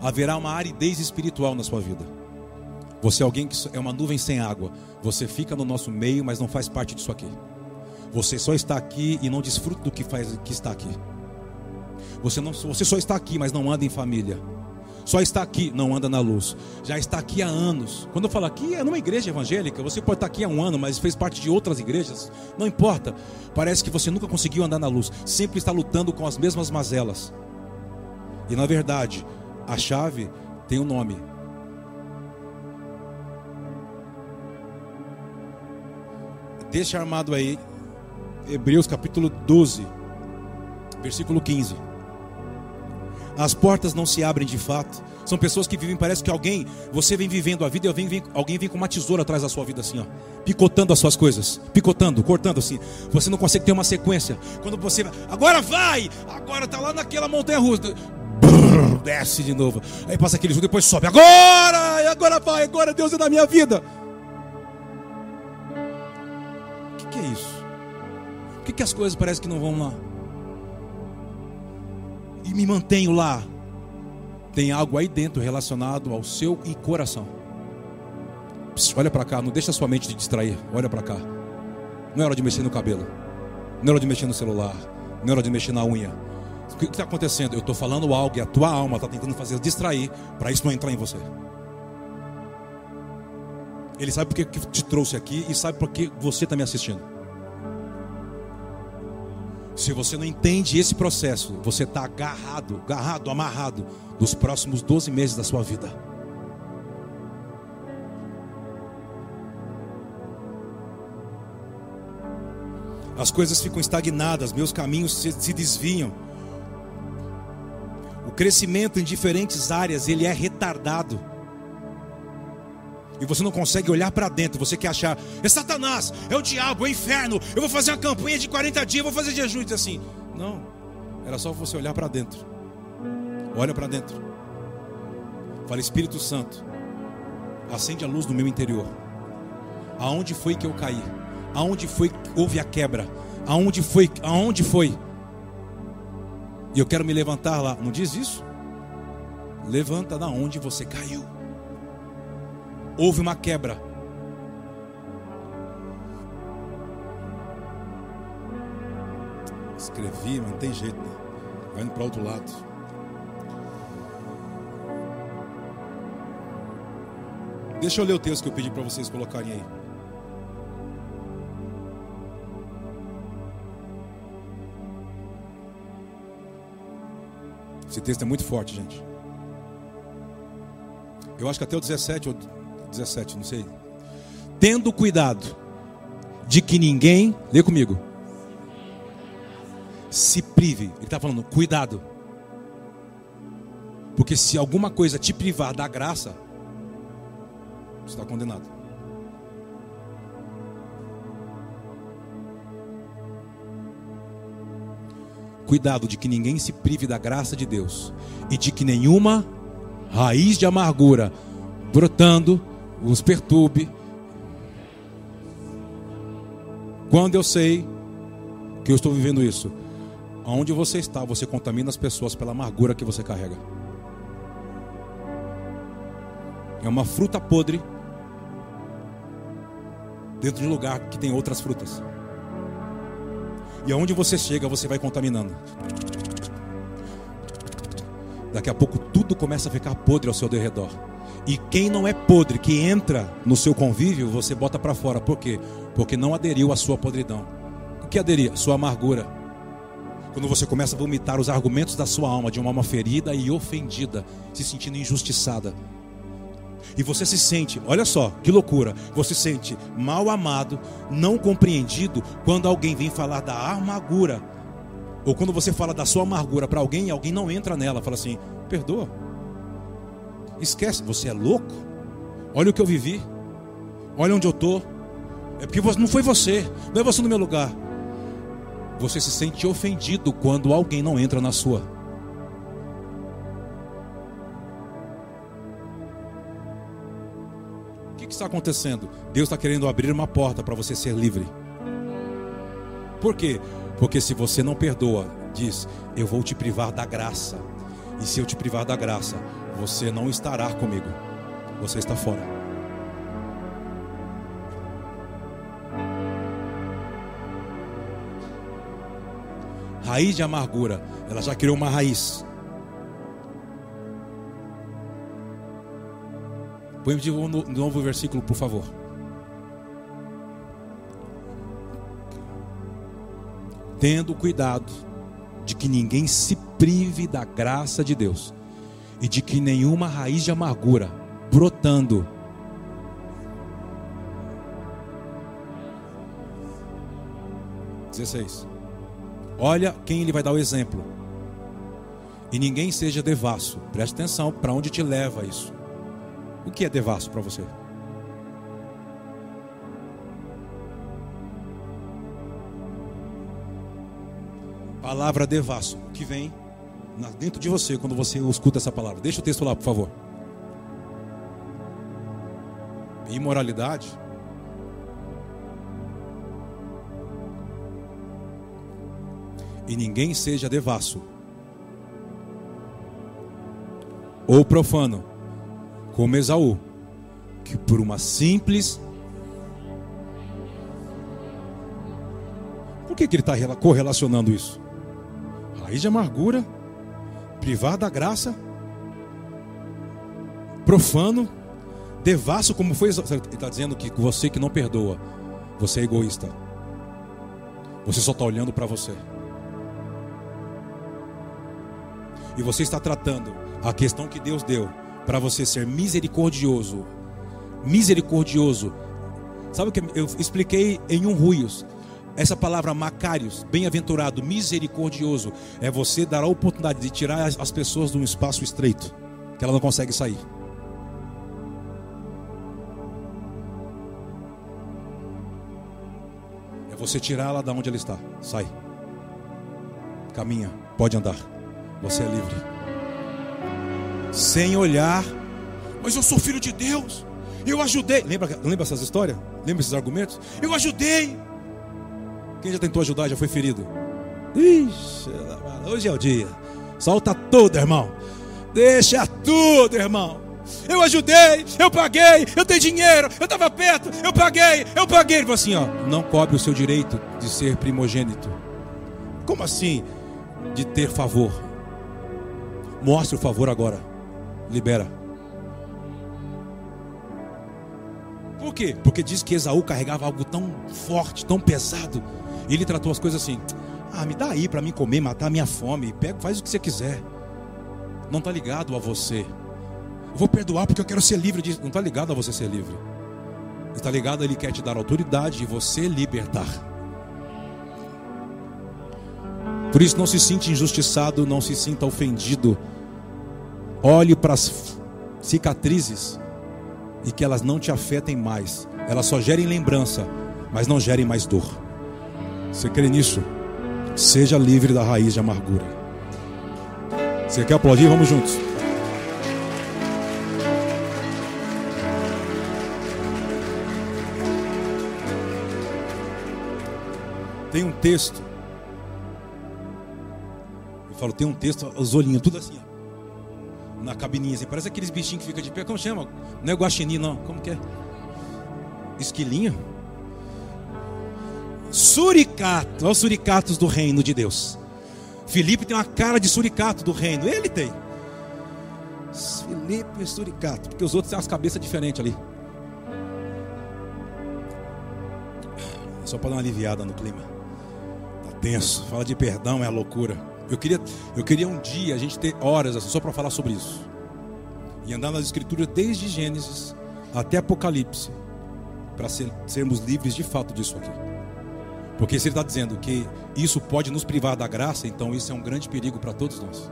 haverá uma aridez espiritual na sua vida. Você é alguém que é uma nuvem sem água. Você fica no nosso meio, mas não faz parte disso aqui. Você só está aqui e não desfruta do que faz que está aqui. Você não, você só está aqui, mas não anda em família. Só está aqui, não anda na luz. Já está aqui há anos. Quando eu falo aqui, é numa igreja evangélica. Você pode estar aqui há um ano, mas fez parte de outras igrejas. Não importa. Parece que você nunca conseguiu andar na luz. Sempre está lutando com as mesmas mazelas. E na verdade, a chave tem um nome. Deixa armado aí, Hebreus capítulo 12, versículo 15. As portas não se abrem de fato. São pessoas que vivem, parece que alguém, você vem vivendo a vida e alguém vem, alguém vem com uma tesoura atrás da sua vida assim, ó, picotando as suas coisas, picotando, cortando assim. Você não consegue ter uma sequência. Quando você agora vai, agora tá lá naquela montanha russa, desce de novo. Aí passa aquele jogo, depois sobe. Agora, agora vai, agora Deus é da minha vida. O que, que é isso? Por que, que as coisas parecem que não vão lá? E me mantenho lá, tem algo aí dentro relacionado ao seu e coração. Pss, olha para cá, não deixa sua mente te distrair. Olha para cá. Não é hora de mexer no cabelo. Não é hora de mexer no celular. Não é hora de mexer na unha. O que está acontecendo? Eu estou falando algo e a tua alma está tentando fazer distrair para isso não entrar em você. Ele sabe porque que te trouxe aqui e sabe porque você está me assistindo. Se você não entende esse processo, você está agarrado, agarrado, amarrado nos próximos 12 meses da sua vida. As coisas ficam estagnadas, meus caminhos se, se desviam. O crescimento em diferentes áreas ele é retardado e você não consegue olhar para dentro, você quer achar, é Satanás, é o diabo, é o inferno, eu vou fazer uma campanha de 40 dias, vou fazer jejum, e assim. Não, era só você olhar para dentro. Olha para dentro. Fala, Espírito Santo, acende a luz no meu interior. Aonde foi que eu caí? Aonde foi que houve a quebra? Aonde foi? Aonde foi? E eu quero me levantar lá. Não diz isso? Levanta da onde você caiu houve uma quebra. Escrevi, mas não tem jeito, né? Vai indo para outro lado. Deixa eu ler o texto que eu pedi para vocês colocarem aí. Esse texto é muito forte, gente. Eu acho que até o 17 ou 17, não sei. Tendo cuidado de que ninguém, lê comigo, se prive. Ele está falando, cuidado. Porque se alguma coisa te privar da graça, você está condenado. Cuidado de que ninguém se prive da graça de Deus e de que nenhuma raiz de amargura brotando os perturbe. Quando eu sei que eu estou vivendo isso, aonde você está, você contamina as pessoas pela amargura que você carrega. É uma fruta podre dentro de um lugar que tem outras frutas. E aonde você chega, você vai contaminando. Daqui a pouco tudo começa a ficar podre ao seu derredor. E quem não é podre, que entra no seu convívio, você bota para fora. Por quê? Porque não aderiu à sua podridão. O que aderir? Sua amargura. Quando você começa a vomitar os argumentos da sua alma, de uma alma ferida e ofendida, se sentindo injustiçada. E você se sente, olha só, que loucura. Você se sente mal amado, não compreendido quando alguém vem falar da amargura. Ou quando você fala da sua amargura para alguém e alguém não entra nela, fala assim: "Perdoa". Esquece, você é louco? Olha o que eu vivi. Olha onde eu tô. É porque não foi você, não é você no meu lugar. Você se sente ofendido quando alguém não entra na sua. O que, que está acontecendo? Deus está querendo abrir uma porta para você ser livre. Por quê? Porque se você não perdoa, diz: Eu vou te privar da graça. E se eu te privar da graça, você não estará comigo. Você está fora. Raiz de amargura, ela já criou uma raiz. Põe de novo, o versículo, por favor. Tendo cuidado de que ninguém se prive da graça de Deus e de que nenhuma raiz de amargura brotando Dezesseis. Olha quem ele vai dar o exemplo. E ninguém seja devasso. Preste atenção para onde te leva isso. O que é devasso para você? Palavra devasso, que vem dentro de você quando você escuta essa palavra. Deixa o texto lá, por favor. Imoralidade. E ninguém seja devasso ou profano, como Esaú, que por uma simples. Por que, que ele está correlacionando isso? Raiz de amargura privar da graça, profano, devasso, como foi. Ele está dizendo que você que não perdoa, você é egoísta. Você só está olhando para você. E você está tratando a questão que Deus deu para você ser misericordioso. Misericordioso. Sabe o que eu expliquei em um ruios? Essa palavra macários, bem-aventurado, misericordioso, é você dar a oportunidade de tirar as pessoas de um espaço estreito, que ela não consegue sair. É você tirá-la da onde ela está. Sai. Caminha, pode andar. Você é livre. Sem olhar, mas eu sou filho de Deus. Eu ajudei. Lembra, lembra essas histórias? Lembra esses argumentos? Eu ajudei. Quem já tentou ajudar já foi ferido. Ixi, hoje é o dia. Solta tudo, irmão. Deixa tudo, irmão. Eu ajudei, eu paguei, eu tenho dinheiro, eu estava perto, eu paguei, eu paguei. Ele falou assim: ó, não cobre o seu direito de ser primogênito. Como assim? De ter favor. Mostre o favor agora. Libera. Por quê? Porque diz que Esaú carregava algo tão forte, tão pesado e ele tratou as coisas assim: ah, me dá aí para mim comer, matar a minha fome. Pega, faz o que você quiser. Não está ligado a você. Eu vou perdoar porque eu quero ser livre disso. Não está ligado a você ser livre. Está ligado, ele quer te dar autoridade e você libertar. Por isso, não se sinta injustiçado, não se sinta ofendido. Olhe para as cicatrizes e que elas não te afetem mais. Elas só gerem lembrança, mas não gerem mais dor. Você crê nisso? Seja livre da raiz de amargura. Você quer aplaudir? Vamos juntos. Tem um texto. Eu falo, tem um texto, os olhinhos, tudo assim, ó, na cabininha, assim, parece aqueles bichinhos que ficam de pé. Como chama? Não é guaxinim, não. Como que é? Esquilinho? Suricato, olha os suricatos do reino de Deus. Felipe tem uma cara de suricato do reino, ele tem. Felipe é suricato, porque os outros têm umas cabeças diferentes ali. Só para dar uma aliviada no clima. Tá tenso. Fala de perdão é a loucura. Eu queria, eu queria um dia a gente ter horas assim, só para falar sobre isso. e andar nas Escrituras desde Gênesis até Apocalipse, para ser, sermos livres de fato disso aqui. Porque se ele está dizendo que isso pode nos privar da graça, então isso é um grande perigo para todos nós.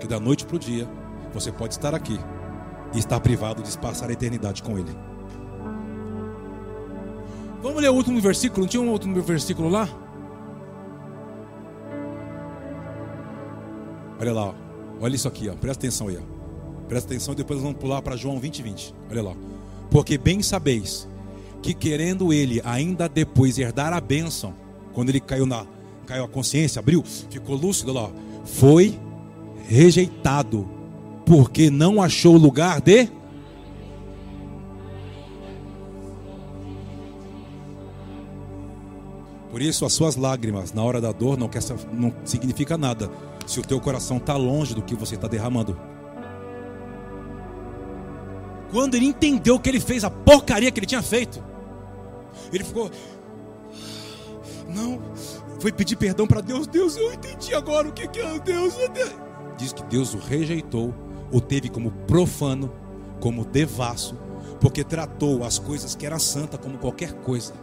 Que da noite para o dia, você pode estar aqui e estar privado de passar a eternidade com Ele. Vamos ler o último versículo? Não tinha um outro versículo lá? Olha lá, olha isso aqui, ó. presta atenção aí. Ó. Presta atenção e depois vamos pular para João 20, 20. Olha lá. Porque bem sabeis que querendo ele ainda depois herdar a bênção, quando ele caiu na caiu a consciência, abriu, ficou lúcido lá, foi rejeitado, porque não achou lugar de Por isso, as suas lágrimas na hora da dor não, quer, não significa nada se o teu coração está longe do que você está derramando. Quando ele entendeu que ele fez a porcaria que ele tinha feito, ele ficou. Não, foi pedir perdão para Deus. Deus, eu entendi agora o que, que é Deus. Diz que Deus o rejeitou, o teve como profano, como devasso, porque tratou as coisas que era santa como qualquer coisa.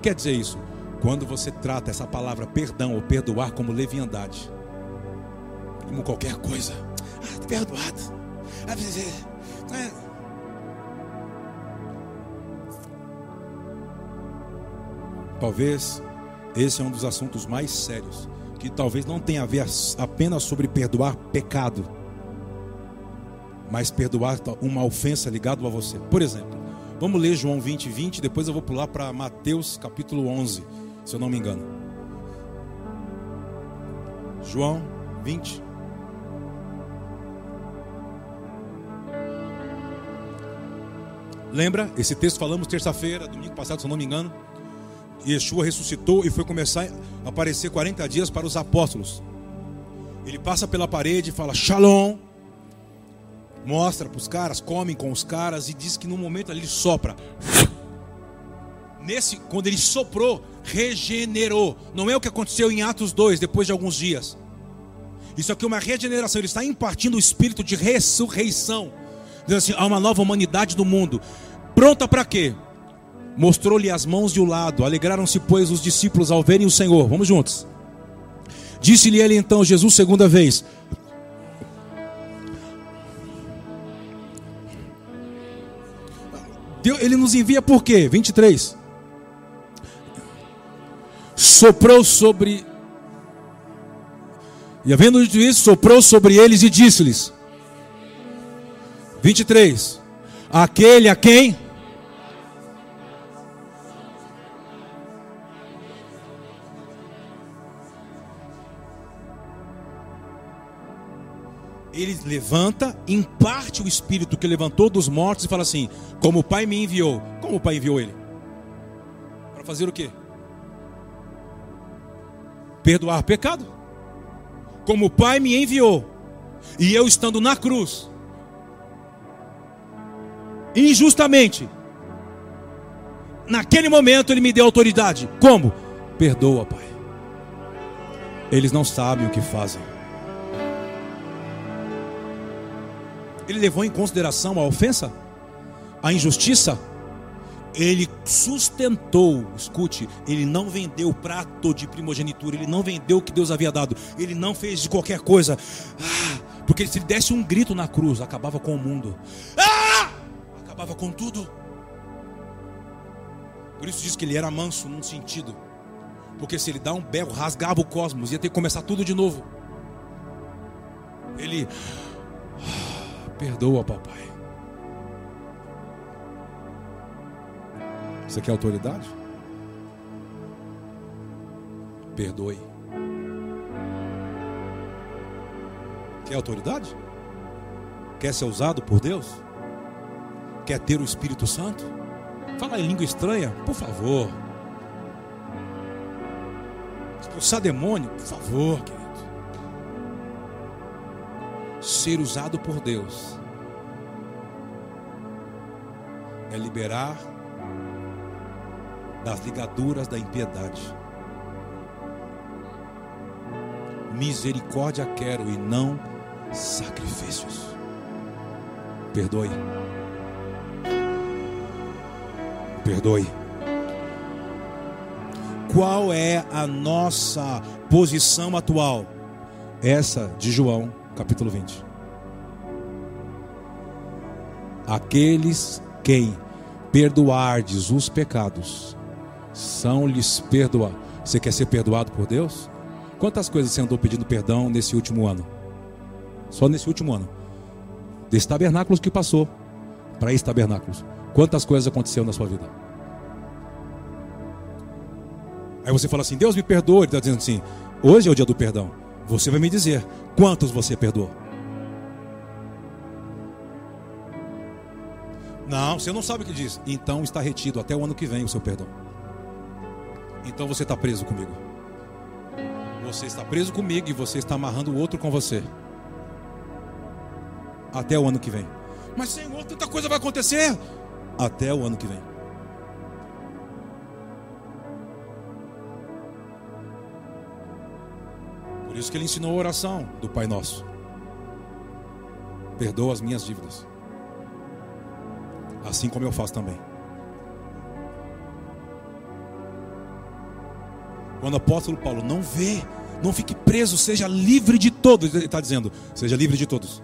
quer dizer isso? Quando você trata essa palavra perdão ou perdoar como leviandade, como qualquer coisa, ah, tá perdoado. Ah, Talvez esse é um dos assuntos mais sérios, que talvez não tenha a ver apenas sobre perdoar pecado, mas perdoar uma ofensa ligada a você. Por exemplo, Vamos ler João 20, 20, depois eu vou pular para Mateus capítulo 11, se eu não me engano. João 20. Lembra? Esse texto falamos terça-feira, domingo passado, se eu não me engano. Yeshua ressuscitou e foi começar a aparecer 40 dias para os apóstolos. Ele passa pela parede e fala: Shalom mostra para os caras, comem com os caras e diz que no momento ali ele sopra. Nesse, quando ele soprou, regenerou. Não é o que aconteceu em Atos 2, depois de alguns dias. Isso aqui é uma regeneração. Ele está impartindo o espírito de ressurreição. Diz assim: há uma nova humanidade do mundo. Pronta para quê? Mostrou-lhe as mãos e o lado. Alegraram-se, pois, os discípulos ao verem o Senhor. Vamos juntos. Disse-lhe ele então, Jesus, segunda vez: ele nos envia por quê? 23. Soprou sobre. E havendo dito isso, soprou sobre eles e disse-lhes: 23. Aquele a quem ele levanta, imparte o espírito que levantou dos mortos e fala assim: Como o Pai me enviou. Como o Pai enviou ele? Para fazer o quê? Perdoar pecado. Como o Pai me enviou, e eu estando na cruz, injustamente, naquele momento ele me deu autoridade. Como? Perdoa, Pai. Eles não sabem o que fazem. Ele levou em consideração a ofensa, a injustiça. Ele sustentou, escute, ele não vendeu o prato de primogenitura, ele não vendeu o que Deus havia dado, ele não fez de qualquer coisa, ah, porque se ele desse um grito na cruz, acabava com o mundo, ah, acabava com tudo. Por isso diz que ele era manso num sentido, porque se ele dá um berro, rasgava o cosmos, ia ter que começar tudo de novo. Ele Perdoa, papai. Você quer autoridade? Perdoe. Quer autoridade? Quer ser usado por Deus? Quer ter o Espírito Santo? Fala em língua estranha, por favor. Expulsar demônio, por favor, ser usado por Deus é liberar das ligaduras da impiedade. Misericórdia quero e não sacrifícios. Perdoe. Perdoe. Qual é a nossa posição atual? Essa de João, capítulo 20. Aqueles quem perdoardes os pecados, são-lhes perdoados. Você quer ser perdoado por Deus? Quantas coisas você andou pedindo perdão nesse último ano? Só nesse último ano. Desse tabernáculos que passou para esse tabernáculos. Quantas coisas aconteceram na sua vida? Aí você fala assim: Deus me perdoa. Ele está dizendo assim: hoje é o dia do perdão. Você vai me dizer quantos você perdoou. Não, você não sabe o que diz. Então está retido até o ano que vem o seu perdão. Então você está preso comigo. Você está preso comigo e você está amarrando o outro com você. Até o ano que vem. Mas Senhor, tanta coisa vai acontecer. Até o ano que vem. Por isso que ele ensinou a oração do Pai Nosso. Perdoa as minhas dívidas. Assim como eu faço também. Quando o apóstolo Paulo não vê, não fique preso, seja livre de todos. Ele está dizendo: seja livre de todos.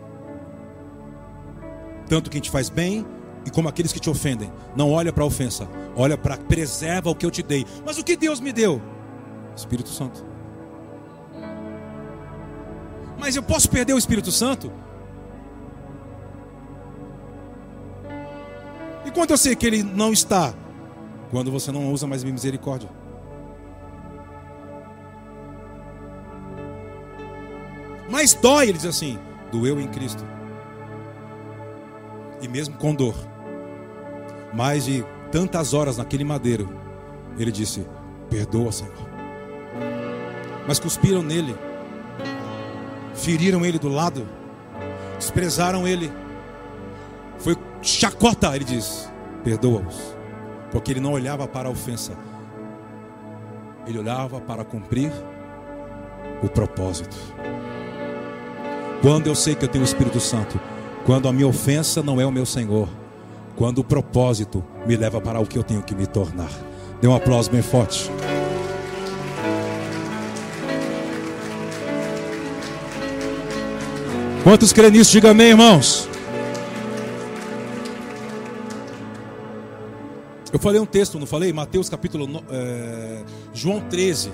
Tanto quem te faz bem e como aqueles que te ofendem. Não olha para a ofensa, olha para preserva o que eu te dei. Mas o que Deus me deu? Espírito Santo. Mas eu posso perder o Espírito Santo? Quando eu sei que ele não está? Quando você não usa mais misericórdia. Mas dói, ele diz assim: doeu em Cristo. E mesmo com dor, mais de tantas horas naquele madeiro, ele disse: Perdoa, Senhor. Mas cuspiram nele, feriram ele do lado, desprezaram ele. Chacota, ele diz: Perdoa-os, porque ele não olhava para a ofensa, ele olhava para cumprir o propósito. Quando eu sei que eu tenho o Espírito Santo, quando a minha ofensa não é o meu Senhor, quando o propósito me leva para o que eu tenho que me tornar. Dê um aplauso bem forte. Quantos creem nisso? Diga amém, irmãos. Eu falei um texto, não falei? Mateus capítulo. É, João 13,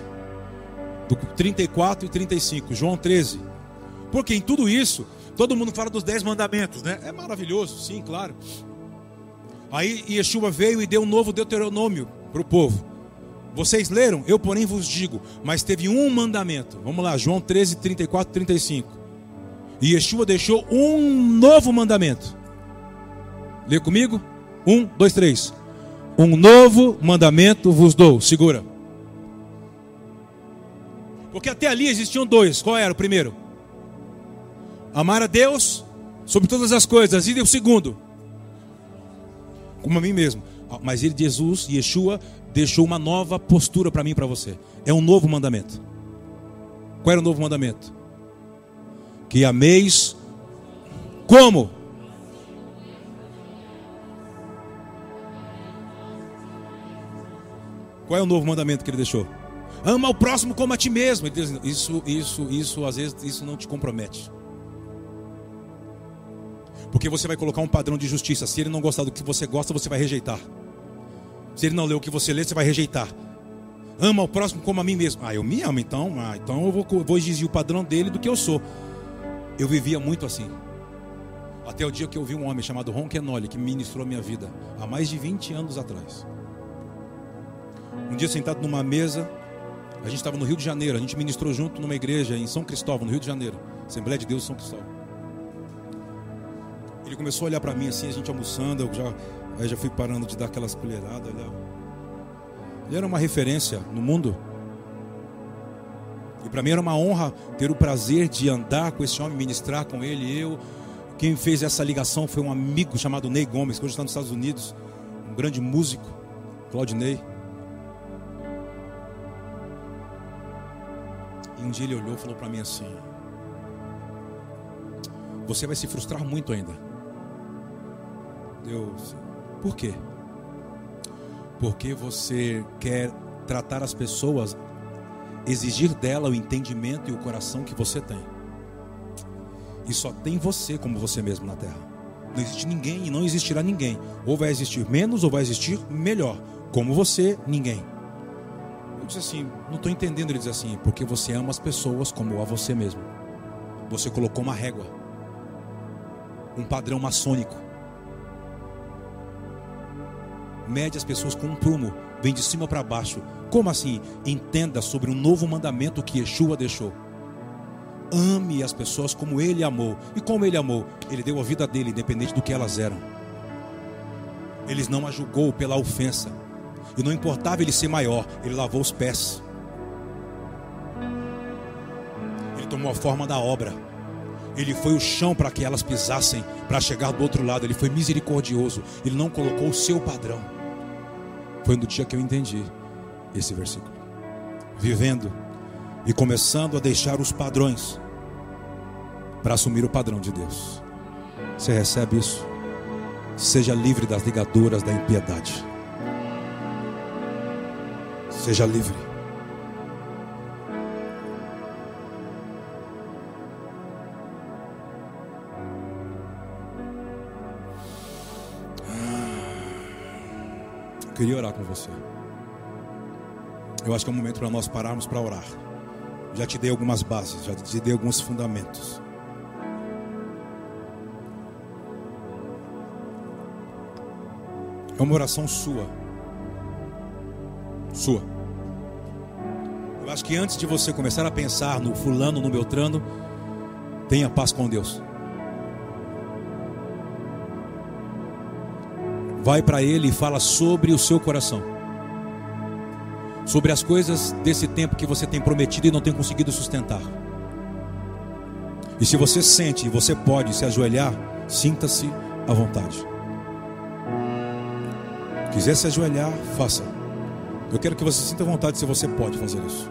do 34 e 35. João 13. Porque em tudo isso, todo mundo fala dos dez mandamentos, né? É maravilhoso, sim, claro. Aí Yeshua veio e deu um novo deuteronômio para o povo. Vocês leram? Eu, porém, vos digo. Mas teve um mandamento. Vamos lá, João 13, 34, 35. E Yeshua deixou um novo mandamento. Lê comigo? Um, dois, três. Um novo mandamento vos dou. Segura. Porque até ali existiam dois. Qual era o primeiro? Amar a Deus sobre todas as coisas. E o segundo, como a mim mesmo. Ah, mas ele, Jesus, Yeshua, deixou uma nova postura para mim e para você. É um novo mandamento. Qual era o novo mandamento? Que ameis como? Qual é o novo mandamento que ele deixou? Ama o próximo como a ti mesmo. Ele diz, isso, isso, isso, às vezes, isso não te compromete. Porque você vai colocar um padrão de justiça. Se ele não gostar do que você gosta, você vai rejeitar. Se ele não lê o que você lê, você vai rejeitar. Ama o próximo como a mim mesmo. Ah, eu me amo, então. Ah, então eu vou, vou exigir o padrão dele do que eu sou. Eu vivia muito assim. Até o dia que eu vi um homem chamado Ron Kenoli, que ministrou a minha vida, há mais de 20 anos atrás. Um dia sentado numa mesa, a gente estava no Rio de Janeiro, a gente ministrou junto numa igreja em São Cristóvão, no Rio de Janeiro. Assembleia de Deus São Cristóvão. Ele começou a olhar para mim assim, a gente almoçando, eu já, aí já fui parando de dar aquelas colheradas. Ele era uma referência no mundo. E para mim era uma honra ter o prazer de andar com esse homem, ministrar com ele. Eu, quem fez essa ligação foi um amigo chamado Ney Gomes, que hoje está nos Estados Unidos, um grande músico, Claudinei. E um dia ele olhou e falou para mim assim: Você vai se frustrar muito ainda. Deus, por quê? Porque você quer tratar as pessoas, exigir dela o entendimento e o coração que você tem. E só tem você como você mesmo na terra. Não existe ninguém e não existirá ninguém. Ou vai existir menos ou vai existir melhor. Como você, ninguém. Eu disse assim, não estou entendendo. Ele diz assim, porque você ama as pessoas como a você mesmo. Você colocou uma régua, um padrão maçônico. Mede as pessoas com um prumo, vem de cima para baixo. Como assim? Entenda sobre um novo mandamento que Yeshua deixou. Ame as pessoas como ele amou. E como ele amou? Ele deu a vida dele, independente do que elas eram. Ele não a julgou pela ofensa. E não importava ele ser maior, ele lavou os pés. Ele tomou a forma da obra. Ele foi o chão para que elas pisassem, para chegar do outro lado. Ele foi misericordioso. Ele não colocou o seu padrão. Foi no dia que eu entendi esse versículo. Vivendo e começando a deixar os padrões para assumir o padrão de Deus. Você recebe isso? Seja livre das ligaduras da impiedade. Seja livre. Eu queria orar com você. Eu acho que é o momento para nós pararmos para orar. Já te dei algumas bases, já te dei alguns fundamentos. É uma oração sua. Sua. Eu acho que antes de você começar a pensar no fulano, no beltrano, tenha paz com Deus. Vai para Ele e fala sobre o seu coração. Sobre as coisas desse tempo que você tem prometido e não tem conseguido sustentar. E se você sente e você pode se ajoelhar, sinta-se à vontade. Quiser se ajoelhar, faça. Eu quero que você sinta vontade se você pode fazer isso.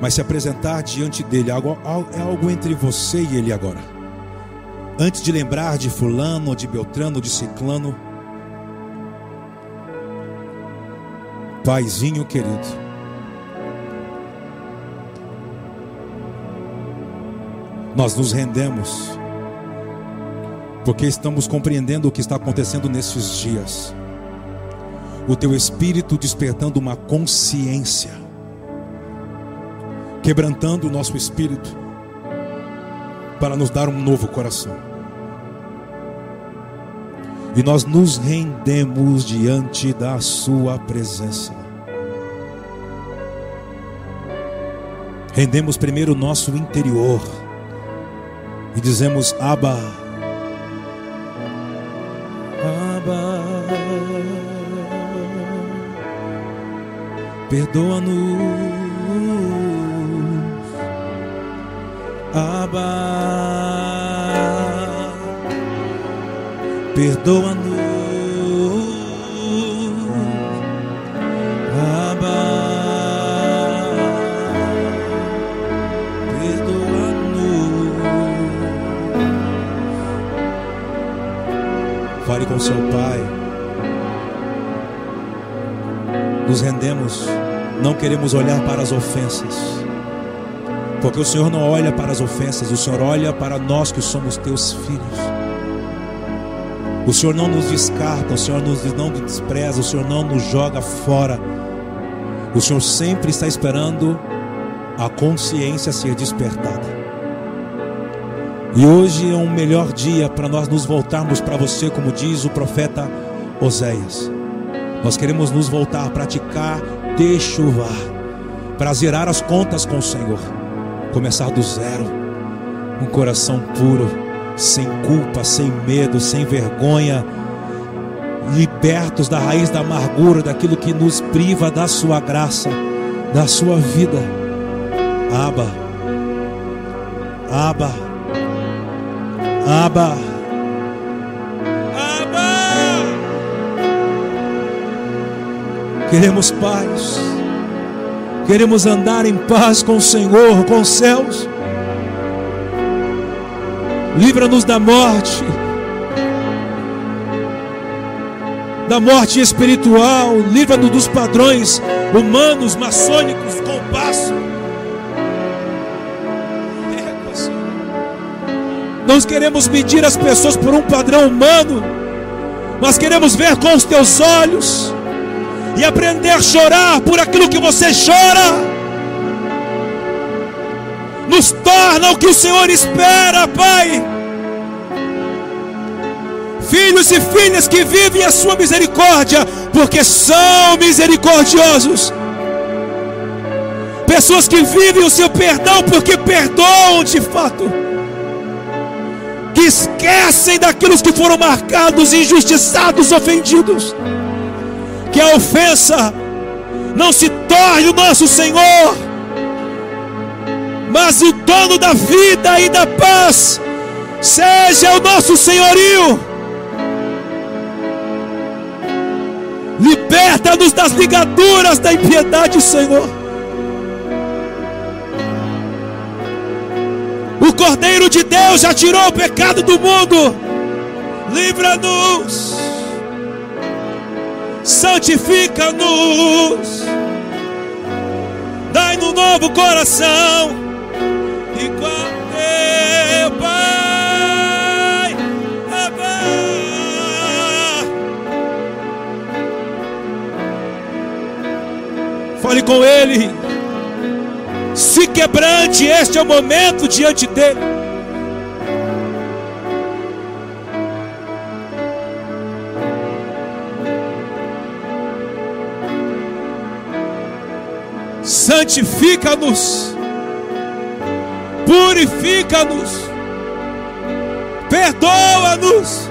Mas se apresentar diante dele é algo entre você e ele agora. Antes de lembrar de fulano, de beltrano, de ciclano, Paizinho querido, nós nos rendemos porque estamos compreendendo o que está acontecendo nesses dias. O teu espírito despertando uma consciência, quebrantando o nosso espírito, para nos dar um novo coração. E nós nos rendemos diante da Sua presença. Rendemos primeiro o nosso interior e dizemos: Abba. Perdoa-nos, Abba, perdoa-nos, Abba, perdoa-nos. Fale com seu pai. Nos rendemos, não queremos olhar para as ofensas, porque o Senhor não olha para as ofensas, o Senhor olha para nós que somos teus filhos. O Senhor não nos descarta, o Senhor não nos despreza, o Senhor não nos joga fora. O Senhor sempre está esperando a consciência ser despertada. E hoje é um melhor dia para nós nos voltarmos para você, como diz o profeta Oséias. Nós queremos nos voltar a praticar chuva, para zerar as contas com o Senhor, começar do zero, um coração puro, sem culpa, sem medo, sem vergonha, libertos da raiz da amargura, daquilo que nos priva da sua graça, da sua vida. Aba, Aba, Aba. Queremos paz, Queremos andar em paz com o Senhor, com os céus. Livra-nos da morte, da morte espiritual, livra-nos dos padrões humanos, maçônicos, compasso. Nós queremos medir as pessoas por um padrão humano, mas queremos ver com os teus olhos e aprender a chorar por aquilo que você chora. Nos torna o que o Senhor espera, Pai. Filhos e filhas que vivem a sua misericórdia, porque são misericordiosos. Pessoas que vivem o seu perdão, porque perdoam de fato. Que esquecem daqueles que foram marcados, injustiçados, ofendidos que a ofensa não se torne o nosso Senhor, mas o dono da vida e da paz seja o nosso senhorio. Liberta-nos das ligaduras da impiedade, Senhor. O Cordeiro de Deus já tirou o pecado do mundo. Livra-nos santifica-nos, dai-nos um novo coração, igual teu Pai. Fale com Ele, se quebrante, este é o momento diante dEle. Santifica-nos, purifica-nos, perdoa-nos.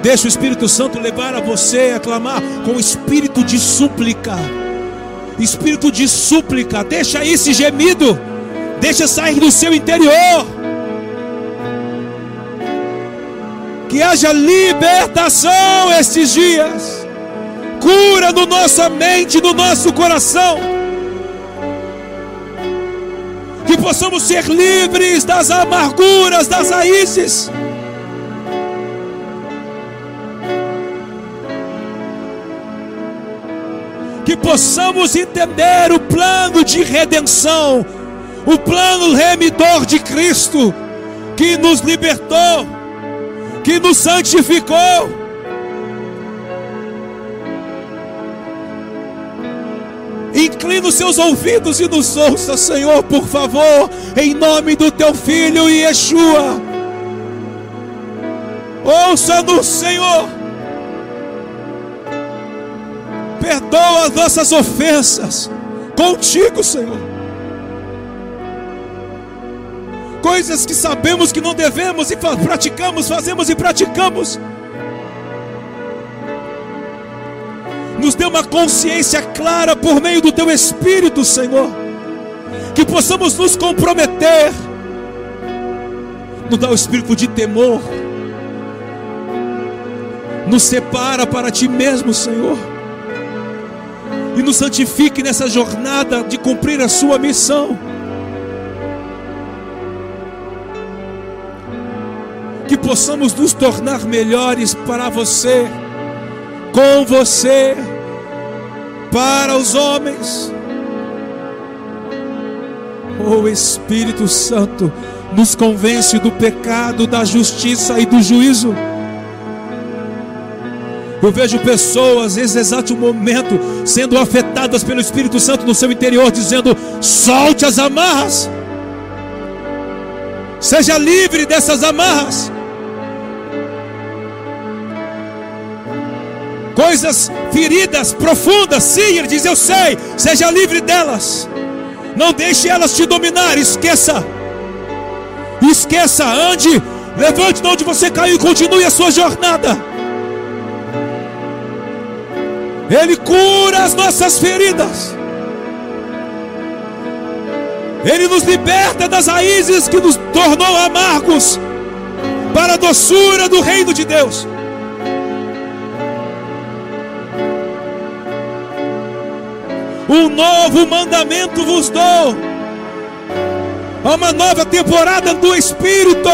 Deixa o Espírito Santo levar a você a clamar com espírito de súplica. Espírito de súplica, deixa esse gemido, deixa sair do seu interior. Que haja libertação estes dias. Cura no nossa mente, no nosso coração. Que possamos ser livres das amarguras, das raízes. Que possamos entender o plano de redenção, o plano remidor de Cristo, que nos libertou que nos santificou. Inclina os seus ouvidos e nos ouça, Senhor, por favor, em nome do teu filho Yeshua. Ouça-nos, Senhor. Perdoa as nossas ofensas contigo, Senhor. Coisas que sabemos que não devemos e praticamos, fazemos e praticamos. Nos dê uma consciência clara por meio do Teu Espírito, Senhor, que possamos nos comprometer. Nos dá o espírito de temor, nos separa para Ti mesmo, Senhor, e nos santifique nessa jornada de cumprir a Sua missão. Possamos nos tornar melhores para você, com você, para os homens. Oh Espírito Santo, nos convence do pecado, da justiça e do juízo. Eu vejo pessoas, nesse exato momento, sendo afetadas pelo Espírito Santo no seu interior, dizendo: solte as amarras, seja livre dessas amarras. Coisas feridas profundas. Sim, ele diz: Eu sei, seja livre delas. Não deixe elas te dominar. Esqueça, esqueça, ande, levante de onde você caiu e continue a sua jornada. Ele cura as nossas feridas. Ele nos liberta das raízes que nos tornou amargos para a doçura do reino de Deus. Um novo mandamento vos dou. Uma nova temporada do Espírito.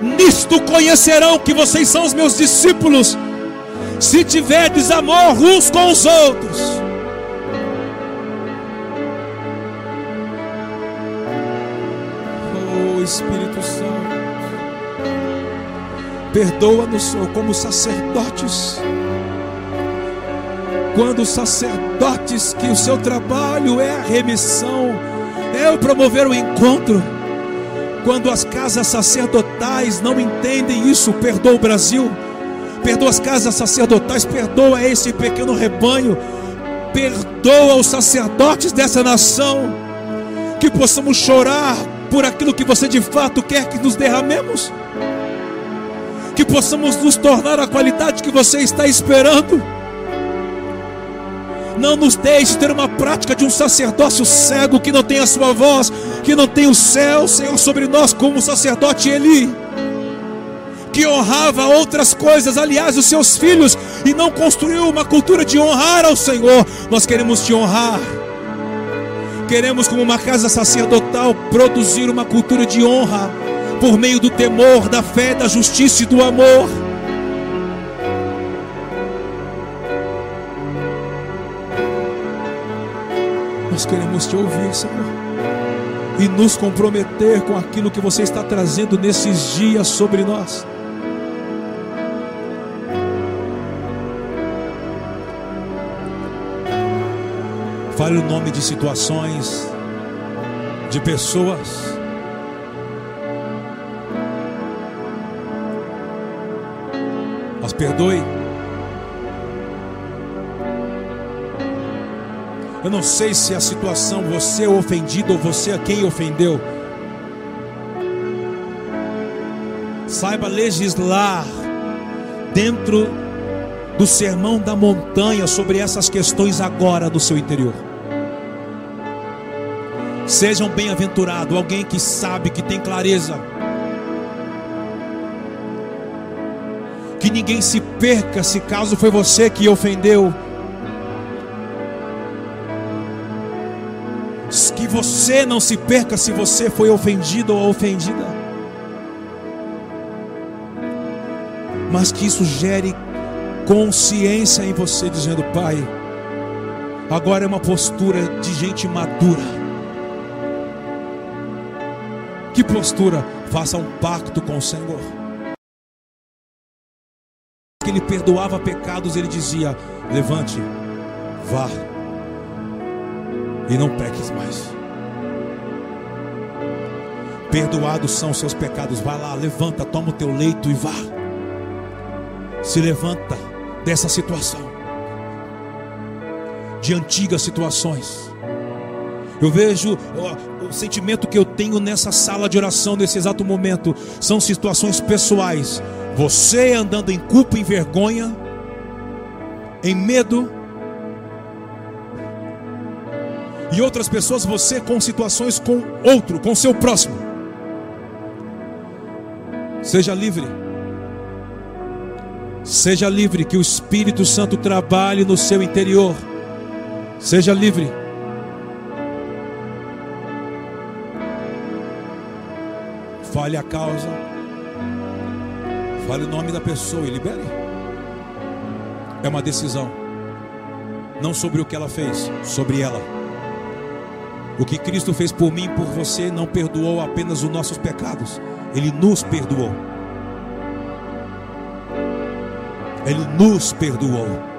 Nisto conhecerão que vocês são os meus discípulos, se tiverdes amor uns com os outros. Oh Espírito Santo, perdoa-nos, Senhor, como sacerdotes. Quando sacerdotes que o seu trabalho é a remissão, é o promover o encontro. Quando as casas sacerdotais não entendem isso, perdoa o Brasil, perdoa as casas sacerdotais, perdoa esse pequeno rebanho, perdoa os sacerdotes dessa nação, que possamos chorar por aquilo que você de fato quer que nos derramemos, que possamos nos tornar a qualidade que você está esperando. Não nos deixe ter uma prática de um sacerdócio cego que não tem a sua voz, que não tem o céu, Senhor, sobre nós, como o sacerdote Eli, que honrava outras coisas, aliás, os seus filhos, e não construiu uma cultura de honrar ao Senhor. Nós queremos te honrar. Queremos, como uma casa sacerdotal, produzir uma cultura de honra por meio do temor, da fé, da justiça e do amor. Nós queremos te ouvir, Senhor, e nos comprometer com aquilo que você está trazendo nesses dias sobre nós. Fale o nome de situações, de pessoas. Perdoe. Eu não sei se a situação você é ofendido ou você é quem ofendeu. Saiba legislar dentro do sermão da montanha sobre essas questões agora do seu interior. Sejam bem-aventurados, alguém que sabe, que tem clareza. Que ninguém se perca se caso foi você que ofendeu. Que você não se perca se você foi ofendido ou ofendida. Mas que isso gere consciência em você, dizendo: Pai, agora é uma postura de gente madura. Que postura? Faça um pacto com o Senhor. Que ele perdoava pecados, ele dizia: Levante, vá e não peques mais. Perdoados são os seus pecados. Vá lá, levanta, toma o teu leito e vá. Se levanta dessa situação, de antigas situações. Eu vejo ó, o sentimento que eu tenho nessa sala de oração, nesse exato momento, são situações pessoais. Você andando em culpa, em vergonha, em medo, e outras pessoas, você com situações com outro, com seu próximo. Seja livre. Seja livre, que o Espírito Santo trabalhe no seu interior. Seja livre. Fale a causa. Fale o nome da pessoa e libere. É uma decisão. Não sobre o que ela fez, sobre ela. O que Cristo fez por mim e por você não perdoou apenas os nossos pecados, Ele nos perdoou. Ele nos perdoou.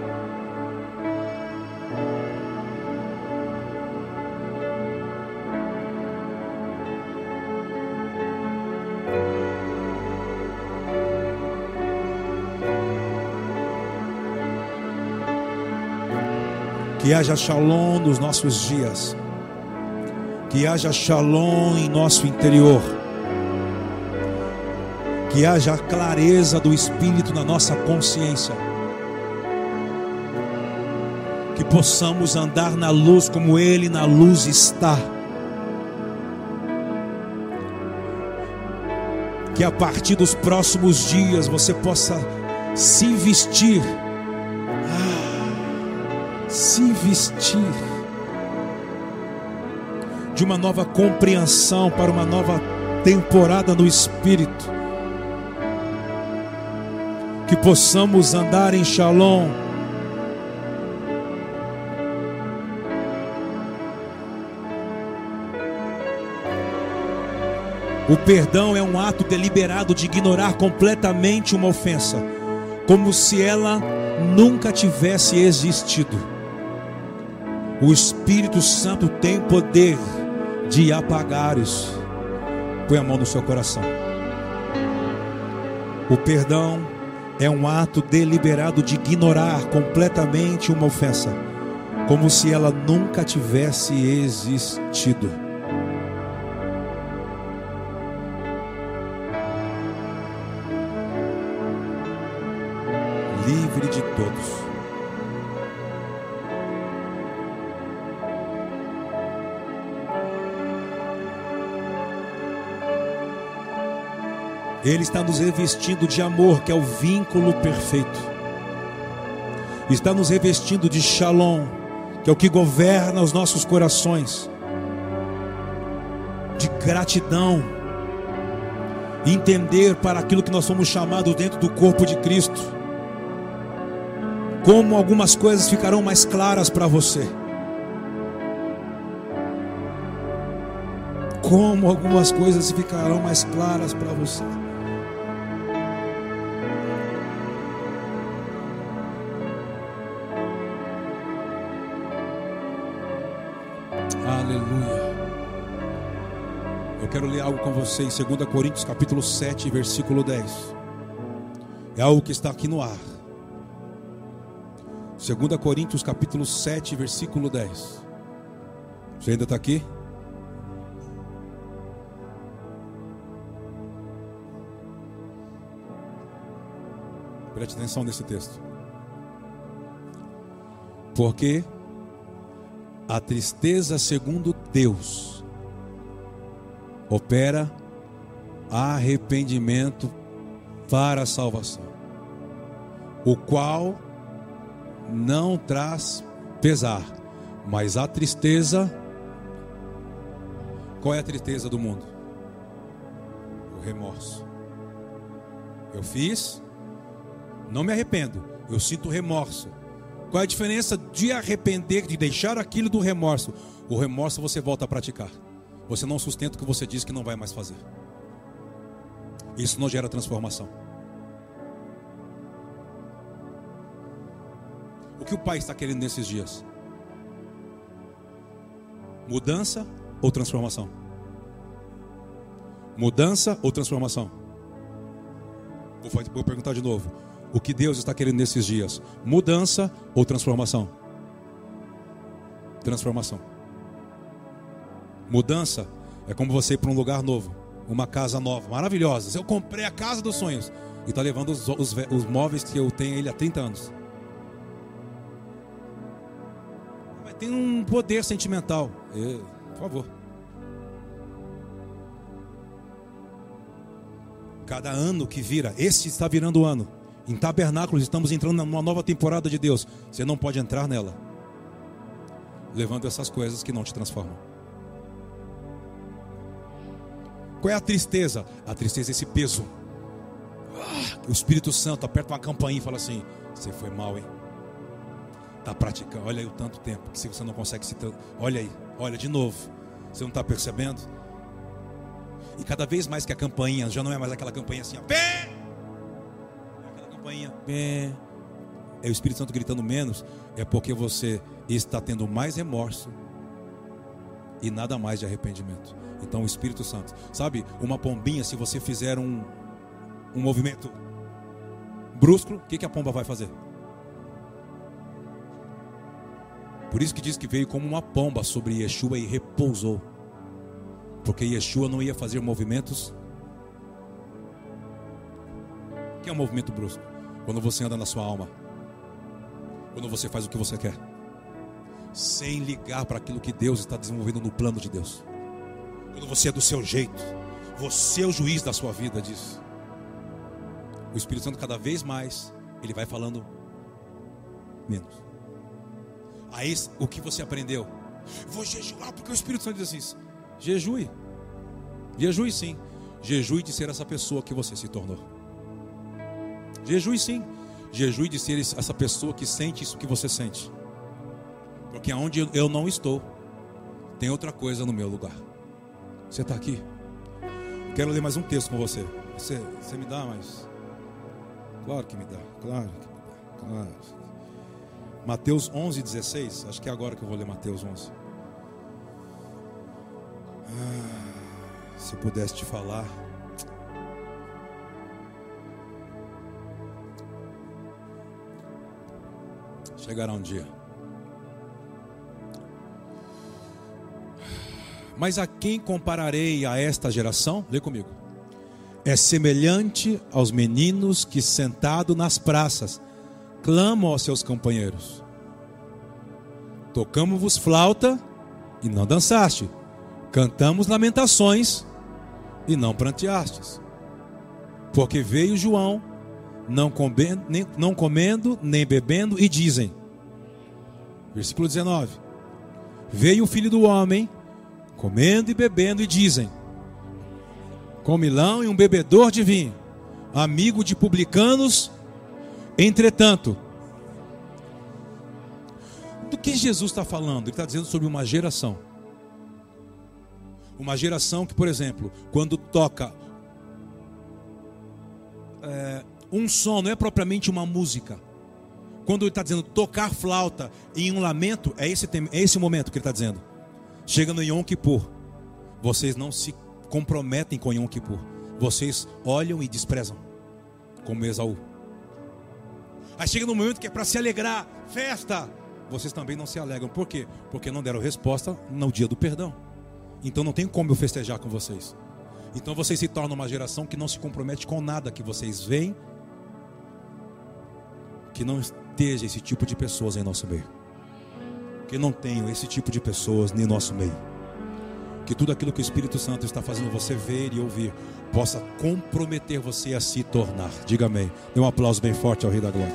Que haja shalom nos nossos dias. Que haja shalom em nosso interior. Que haja clareza do Espírito na nossa consciência. Que possamos andar na luz como Ele na luz está. Que a partir dos próximos dias você possa se vestir, se vestir de uma nova compreensão para uma nova temporada no Espírito. Que possamos andar em shalom. O perdão é um ato deliberado de ignorar completamente uma ofensa, como se ela nunca tivesse existido. O Espírito Santo tem poder de apagar isso. Põe a mão no seu coração. O perdão é um ato deliberado de ignorar completamente uma ofensa, como se ela nunca tivesse existido. Ele está nos revestindo de amor, que é o vínculo perfeito. Está nos revestindo de shalom, que é o que governa os nossos corações. De gratidão. Entender para aquilo que nós somos chamados dentro do corpo de Cristo. Como algumas coisas ficarão mais claras para você. Como algumas coisas ficarão mais claras para você. Quero ler algo com você em 2 Coríntios capítulo 7, versículo 10. É algo que está aqui no ar. 2 Coríntios capítulo 7, versículo 10. Você ainda está aqui? Preste atenção nesse texto. Porque a tristeza segundo Deus opera arrependimento para a salvação, o qual não traz pesar, mas a tristeza. Qual é a tristeza do mundo? O remorso. Eu fiz, não me arrependo, eu sinto remorso. Qual é a diferença de arrepender, de deixar aquilo do remorso? O remorso você volta a praticar. Você não sustenta o que você diz que não vai mais fazer. Isso não gera transformação. O que o pai está querendo nesses dias? Mudança ou transformação? Mudança ou transformação? Vou perguntar de novo. O que Deus está querendo nesses dias? Mudança ou transformação? Transformação. Mudança é como você ir para um lugar novo, uma casa nova, maravilhosa. Eu comprei a casa dos sonhos e está levando os, os, os, móveis que eu tenho ele há 30 anos. Mas tem um poder sentimental. Eu, por favor. Cada ano que vira, este está virando o ano. Em tabernáculos estamos entrando numa nova temporada de Deus. Você não pode entrar nela levando essas coisas que não te transformam. Qual é a tristeza? A tristeza é esse peso. O Espírito Santo aperta uma campainha e fala assim: Você foi mal, hein? Está praticando. Olha aí o tanto tempo que se você não consegue se. Olha aí, olha de novo. Você não está percebendo? E cada vez mais que a campainha já não é mais aquela campainha assim, ó, pé! É aquela campainha, pé. É o Espírito Santo gritando menos, é porque você está tendo mais remorso e nada mais de arrependimento. Então o Espírito Santo, sabe, uma pombinha, se você fizer um, um movimento brusco, o que, que a pomba vai fazer? Por isso que diz que veio como uma pomba sobre Yeshua e repousou. Porque Yeshua não ia fazer movimentos. O que é um movimento brusco? Quando você anda na sua alma. Quando você faz o que você quer. Sem ligar para aquilo que Deus está desenvolvendo no plano de Deus. Quando você é do seu jeito, você é o juiz da sua vida, diz. O Espírito Santo cada vez mais ele vai falando menos. Aí o que você aprendeu? Vou jejuar porque o Espírito Santo diz assim: jejue. Jejue sim. Jejue de ser essa pessoa que você se tornou. Jejue sim. Jejue de ser essa pessoa que sente isso que você sente. Porque aonde eu não estou, tem outra coisa no meu lugar. Você está aqui? Quero ler mais um texto com você. Você, você me dá mais? Claro que me dá. Claro que me dá. Claro. Mateus 11, 16. Acho que é agora que eu vou ler Mateus 11. Ah, se eu pudesse te falar. Chegará um dia. Mas a quem compararei a esta geração? Lê comigo. É semelhante aos meninos que, sentado nas praças, clamam aos seus companheiros: Tocamos-vos flauta e não dançaste, cantamos lamentações e não pranteastes. Porque veio João, não comendo, nem, não comendo, nem bebendo, e dizem: Versículo 19: Veio o filho do homem comendo e bebendo, e dizem: comilão e um bebedor de vinho, amigo de publicanos. Entretanto, do que Jesus está falando? Ele está dizendo sobre uma geração. Uma geração que, por exemplo, quando toca é, um som, não é propriamente uma música. Quando ele está dizendo tocar flauta em um lamento, é esse, é esse momento que ele está dizendo. Chega no Yom Kippur, vocês não se comprometem com Yom Kippur. Vocês olham e desprezam, como Esaú. Aí chega no momento que é para se alegrar, festa. Vocês também não se alegram. Por quê? Porque não deram resposta no dia do perdão. Então não tem como eu festejar com vocês. Então vocês se tornam uma geração que não se compromete com nada que vocês veem. Que não esteja esse tipo de pessoas em nosso meio que não tenham esse tipo de pessoas em nosso meio. Que tudo aquilo que o Espírito Santo está fazendo você ver e ouvir possa comprometer você a se tornar. Diga amém. Dê um aplauso bem forte ao Rei da Glória.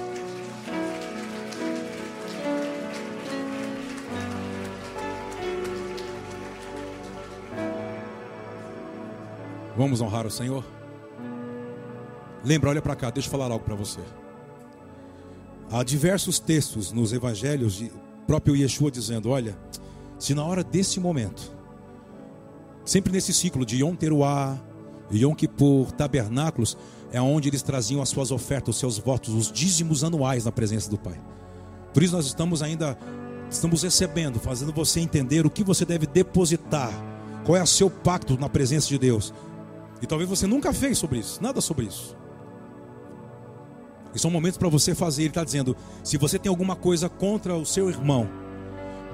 Vamos honrar o Senhor? Lembra, olha para cá, deixa eu falar algo para você. Há diversos textos nos evangelhos de próprio Yeshua dizendo: Olha, se na hora desse momento, sempre nesse ciclo de Yom Teruah, Yom Kippur, tabernáculos, é onde eles traziam as suas ofertas, os seus votos, os dízimos anuais na presença do Pai. Por isso nós estamos ainda estamos recebendo, fazendo você entender o que você deve depositar, qual é o seu pacto na presença de Deus. E talvez você nunca fez sobre isso, nada sobre isso. São momentos para você fazer. Ele está dizendo: se você tem alguma coisa contra o seu irmão,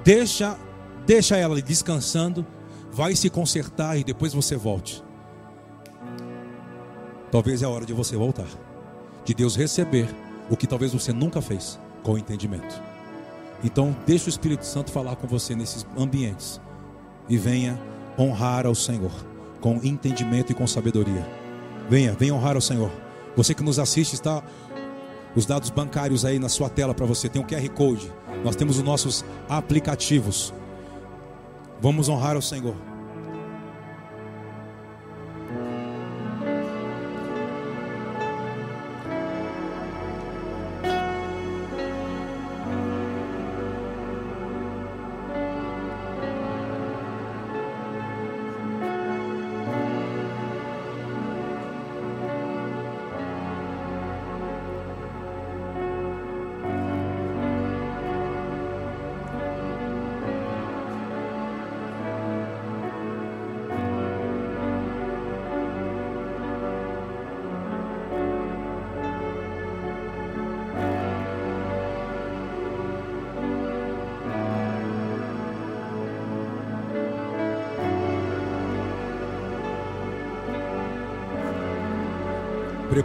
deixa, deixa ela descansando, vai se consertar e depois você volte. Talvez é a hora de você voltar, de Deus receber o que talvez você nunca fez com entendimento. Então, deixa o Espírito Santo falar com você nesses ambientes e venha honrar ao Senhor com entendimento e com sabedoria. Venha, venha honrar ao Senhor. Você que nos assiste está os dados bancários aí na sua tela para você. Tem o QR Code. Nós temos os nossos aplicativos. Vamos honrar o Senhor.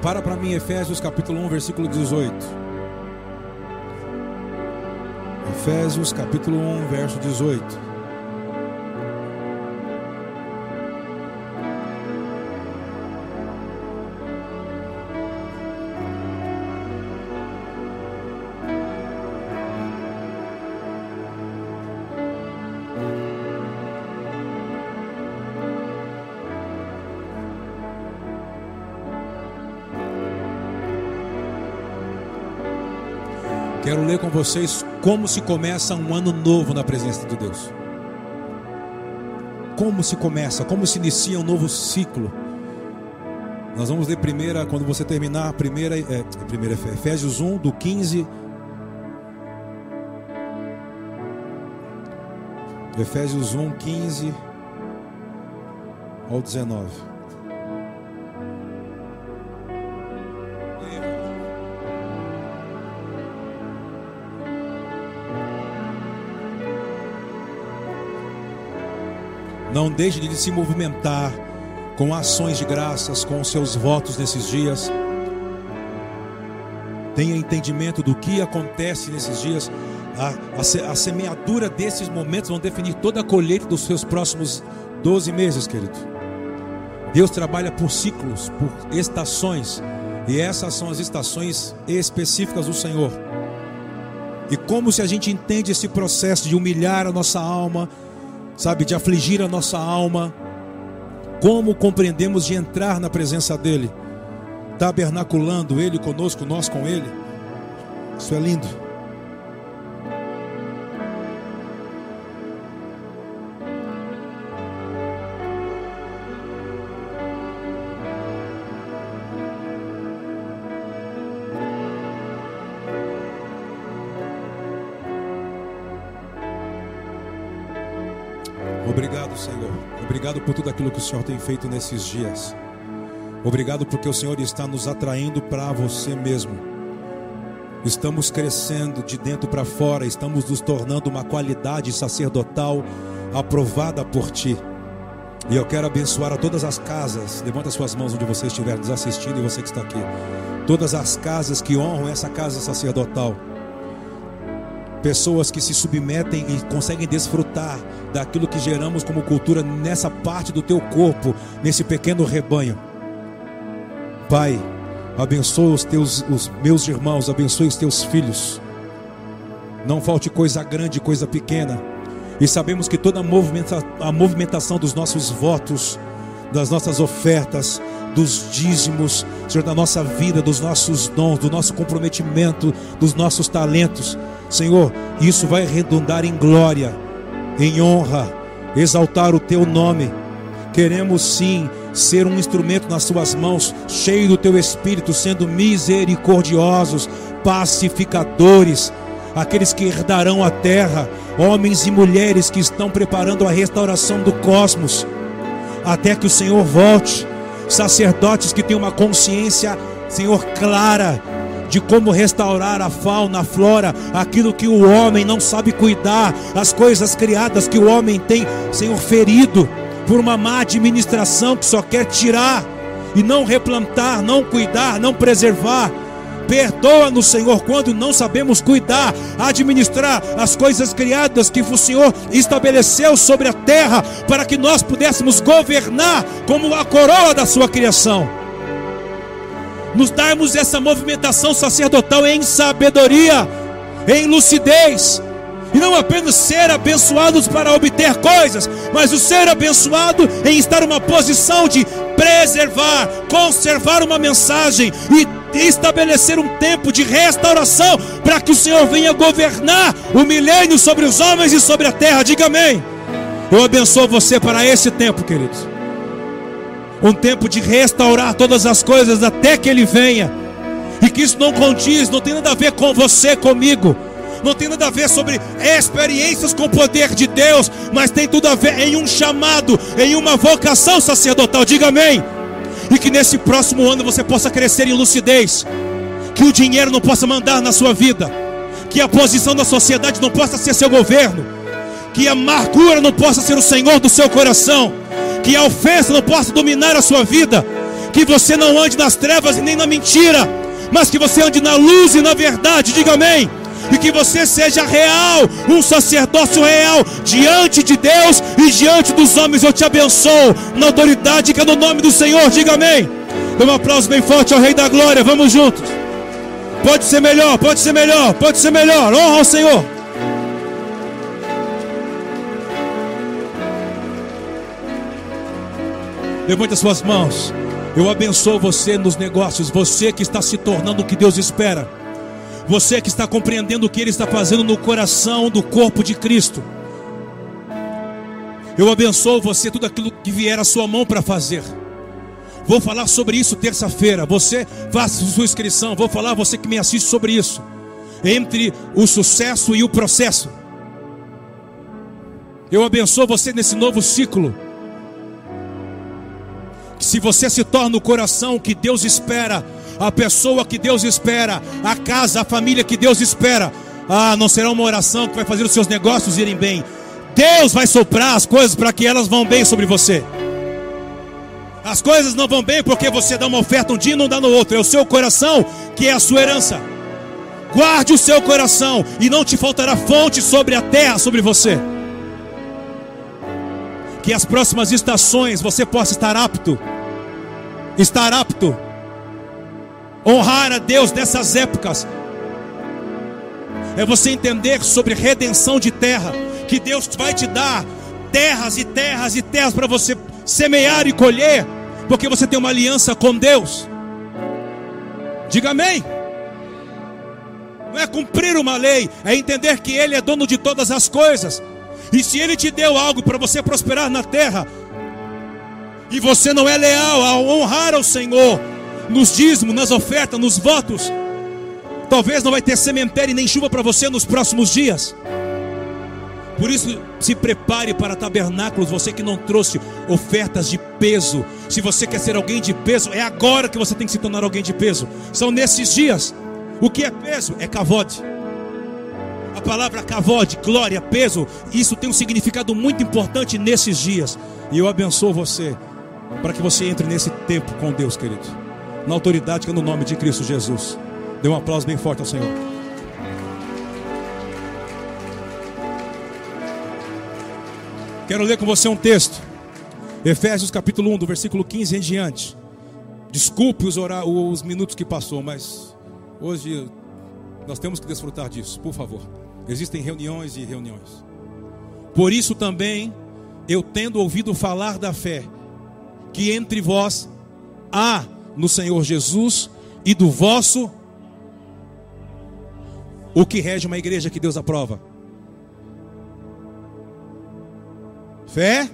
Prepara para mim Efésios capítulo 1, versículo 18. Efésios capítulo 1, verso 18. Ler com vocês como se começa um ano novo na presença de Deus. Como se começa, como se inicia um novo ciclo. Nós vamos ler primeira, quando você terminar, a primeira, é, primeira Efésios 1, do 15. Efésios 1, 15 ao 19. Não deixe de se movimentar com ações de graças, com os seus votos nesses dias. Tenha entendimento do que acontece nesses dias. A, a, a semeadura desses momentos vão definir toda a colheita dos seus próximos 12 meses, querido. Deus trabalha por ciclos, por estações, e essas são as estações específicas do Senhor. E como se a gente entende esse processo de humilhar a nossa alma, sabe, de afligir a nossa alma. Como compreendemos de entrar na presença dEle, tabernaculando Ele conosco, nós com Ele. Isso é lindo. Por tudo aquilo que o Senhor tem feito nesses dias. Obrigado porque o Senhor está nos atraindo para você mesmo. Estamos crescendo de dentro para fora, estamos nos tornando uma qualidade sacerdotal aprovada por Ti. E eu quero abençoar a todas as casas. Levanta suas mãos onde você estiver nos assistindo e você que está aqui. Todas as casas que honram essa casa sacerdotal pessoas que se submetem e conseguem desfrutar daquilo que geramos como cultura nessa parte do teu corpo, nesse pequeno rebanho. Pai, abençoa os teus os meus irmãos, abençoe os teus filhos. Não falte coisa grande, coisa pequena. E sabemos que toda a, a movimentação dos nossos votos, das nossas ofertas, dos dízimos, Senhor, da nossa vida, dos nossos dons, do nosso comprometimento, dos nossos talentos, Senhor, isso vai redundar em glória, em honra, exaltar o teu nome. Queremos sim ser um instrumento nas tuas mãos, cheio do teu espírito, sendo misericordiosos, pacificadores, aqueles que herdarão a terra, homens e mulheres que estão preparando a restauração do cosmos, até que o Senhor volte, sacerdotes que têm uma consciência, Senhor, clara de como restaurar a fauna, a flora, aquilo que o homem não sabe cuidar, as coisas criadas que o homem tem, Senhor, ferido por uma má administração que só quer tirar e não replantar, não cuidar, não preservar. Perdoa-nos, Senhor, quando não sabemos cuidar, administrar as coisas criadas que o Senhor estabeleceu sobre a terra para que nós pudéssemos governar como a coroa da sua criação. Nos darmos essa movimentação sacerdotal em sabedoria, em lucidez, e não apenas ser abençoados para obter coisas, mas o ser abençoado em estar numa posição de preservar, conservar uma mensagem e estabelecer um tempo de restauração para que o Senhor venha governar o milênio sobre os homens e sobre a terra. Diga amém. Eu abençoo você para esse tempo, queridos um tempo de restaurar todas as coisas até que Ele venha. E que isso não condiz, não tem nada a ver com você, comigo. Não tem nada a ver sobre experiências com o poder de Deus, mas tem tudo a ver em um chamado, em uma vocação sacerdotal. Diga amém. E que nesse próximo ano você possa crescer em lucidez. Que o dinheiro não possa mandar na sua vida. Que a posição da sociedade não possa ser seu governo. Que a amargura não possa ser o Senhor do seu coração que a ofensa não possa dominar a sua vida, que você não ande nas trevas e nem na mentira, mas que você ande na luz e na verdade, diga amém. E que você seja real, um sacerdócio real diante de Deus e diante dos homens. Eu te abençoo na autoridade que é no nome do Senhor. Diga amém. Dê um aplauso bem forte ao Rei da Glória. Vamos juntos. Pode ser melhor, pode ser melhor, pode ser melhor. Honra ao Senhor. Levante as suas mãos. Eu abençoo você nos negócios, você que está se tornando o que Deus espera. Você que está compreendendo o que Ele está fazendo no coração do corpo de Cristo. Eu abençoo você tudo aquilo que vier à sua mão para fazer. Vou falar sobre isso terça-feira. Você faça sua inscrição. Vou falar você que me assiste sobre isso. Entre o sucesso e o processo. Eu abençoo você nesse novo ciclo. Se você se torna o coração que Deus espera, a pessoa que Deus espera, a casa, a família que Deus espera, ah, não será uma oração que vai fazer os seus negócios irem bem. Deus vai soprar as coisas para que elas vão bem sobre você. As coisas não vão bem porque você dá uma oferta um dia e não dá no outro. É o seu coração que é a sua herança. Guarde o seu coração e não te faltará fonte sobre a terra, sobre você. Que as próximas estações você possa estar apto. Estar apto. Honrar a Deus nessas épocas. É você entender sobre redenção de terra. Que Deus vai te dar terras e terras e terras para você semear e colher, porque você tem uma aliança com Deus. Diga amém. Não é cumprir uma lei, é entender que Ele é dono de todas as coisas. E se Ele te deu algo para você prosperar na terra, e você não é leal a honrar ao Senhor, nos dízimos, nas ofertas, nos votos, talvez não vai ter cemitério nem chuva para você nos próximos dias. Por isso, se prepare para tabernáculos. Você que não trouxe ofertas de peso. Se você quer ser alguém de peso, é agora que você tem que se tornar alguém de peso. São nesses dias. O que é peso? É cavode. A palavra cavode, glória, peso, isso tem um significado muito importante nesses dias. E eu abençoo você para que você entre nesse tempo com Deus, querido. Na autoridade que é no nome de Cristo Jesus. Dê um aplauso bem forte ao Senhor. Quero ler com você um texto. Efésios capítulo 1, do versículo 15 em diante. Desculpe os, os minutos que passou, mas hoje nós temos que desfrutar disso, por favor. Existem reuniões e reuniões. Por isso também, eu tendo ouvido falar da fé que entre vós há no Senhor Jesus e do vosso o que rege uma igreja que Deus aprova Fé?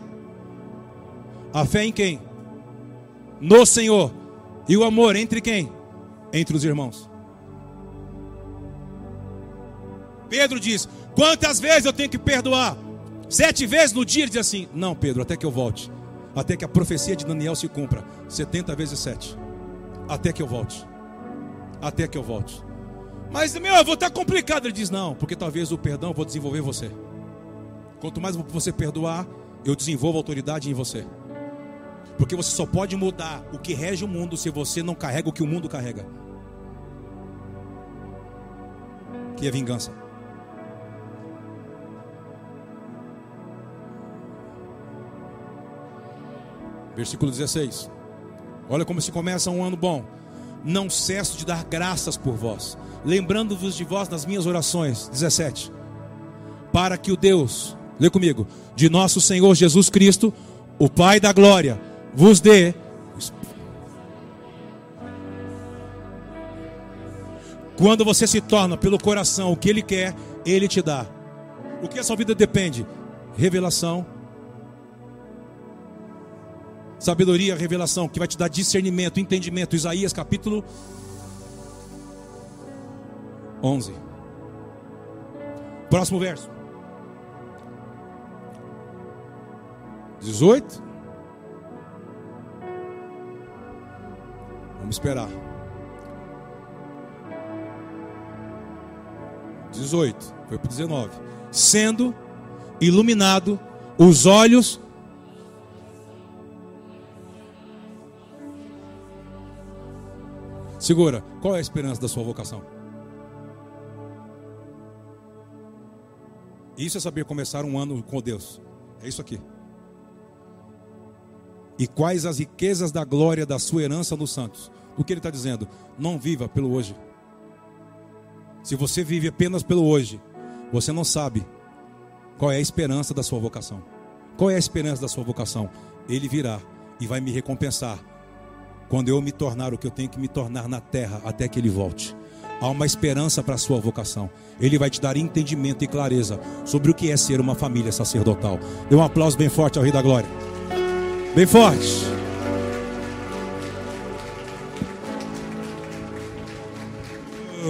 A fé em quem? No Senhor. E o amor entre quem? Entre os irmãos. Pedro diz: Quantas vezes eu tenho que perdoar? Sete vezes no dia? Ele diz assim: Não, Pedro, até que eu volte. Até que a profecia de Daniel se cumpra. Setenta vezes sete. Até que eu volte. Até que eu volte. Mas, meu, eu vou estar complicado. Ele diz: Não, porque talvez o perdão eu vou desenvolver você. Quanto mais você perdoar, eu desenvolvo autoridade em você. Porque você só pode mudar o que rege o mundo se você não carrega o que o mundo carrega. Que é vingança. Versículo 16. Olha como se começa um ano bom. Não cesso de dar graças por vós, lembrando-vos de vós nas minhas orações. 17. Para que o Deus lê comigo, de nosso Senhor Jesus Cristo, o Pai da glória, vos dê. Quando você se torna pelo coração o que Ele quer, Ele te dá. O que a sua vida depende? Revelação, sabedoria, revelação, que vai te dar discernimento, entendimento. Isaías capítulo 11. Próximo verso. 18? Vamos esperar. 18, foi para 19. Sendo iluminado os olhos. Segura, qual é a esperança da sua vocação? Isso é saber começar um ano com Deus. É isso aqui. E quais as riquezas da glória da sua herança nos santos? O que ele está dizendo? Não viva pelo hoje. Se você vive apenas pelo hoje, você não sabe qual é a esperança da sua vocação. Qual é a esperança da sua vocação? Ele virá e vai me recompensar quando eu me tornar o que eu tenho que me tornar na terra até que ele volte. Há uma esperança para a sua vocação. Ele vai te dar entendimento e clareza sobre o que é ser uma família sacerdotal. Dê um aplauso bem forte ao Rei da Glória. Bem forte.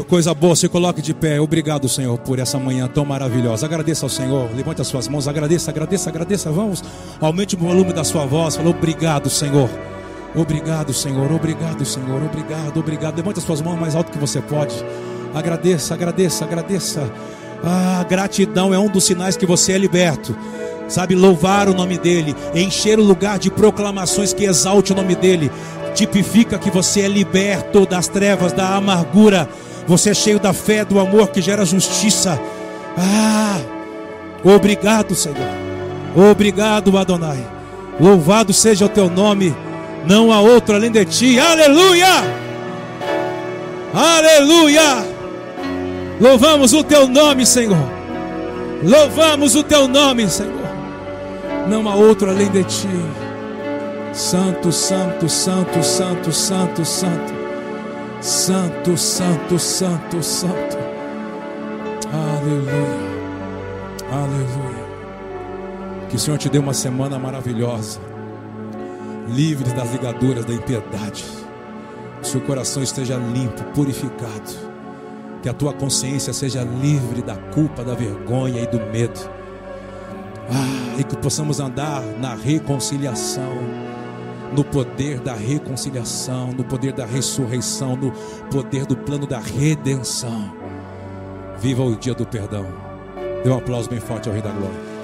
Coisa boa, se coloque de pé. Obrigado, Senhor, por essa manhã tão maravilhosa. Agradeça ao Senhor. Levante as suas mãos. Agradeça, agradeça, agradeça. Vamos. Aumente o volume da sua voz. Falou, obrigado, Senhor. Obrigado, Senhor. Obrigado, Senhor. Obrigado, obrigado. Levante as suas mãos mais alto que você pode. Agradeça, agradeça, agradeça. Ah, gratidão é um dos sinais que você é liberto. Sabe, louvar o nome dele, encher o lugar de proclamações que exalte o nome dele, tipifica que você é liberto das trevas, da amargura você é cheio da fé, do amor que gera justiça. Ah, obrigado, Senhor. Obrigado, Adonai. Louvado seja o teu nome. Não há outro além de ti. Aleluia! Aleluia! Louvamos o teu nome, Senhor. Louvamos o teu nome, Senhor. Não há outro além de ti. Santo, santo, santo, santo, santo, santo. Santo, santo, santo, santo. Aleluia. Aleluia. Que o Senhor te dê uma semana maravilhosa. Livre das ligaduras da impiedade. Que seu coração esteja limpo, purificado. Que a tua consciência seja livre da culpa, da vergonha e do medo. Ah, e que possamos andar na reconciliação no poder da reconciliação, no poder da ressurreição, no poder do plano da redenção. Viva o dia do perdão. Dê um aplauso bem forte ao Rei da Glória.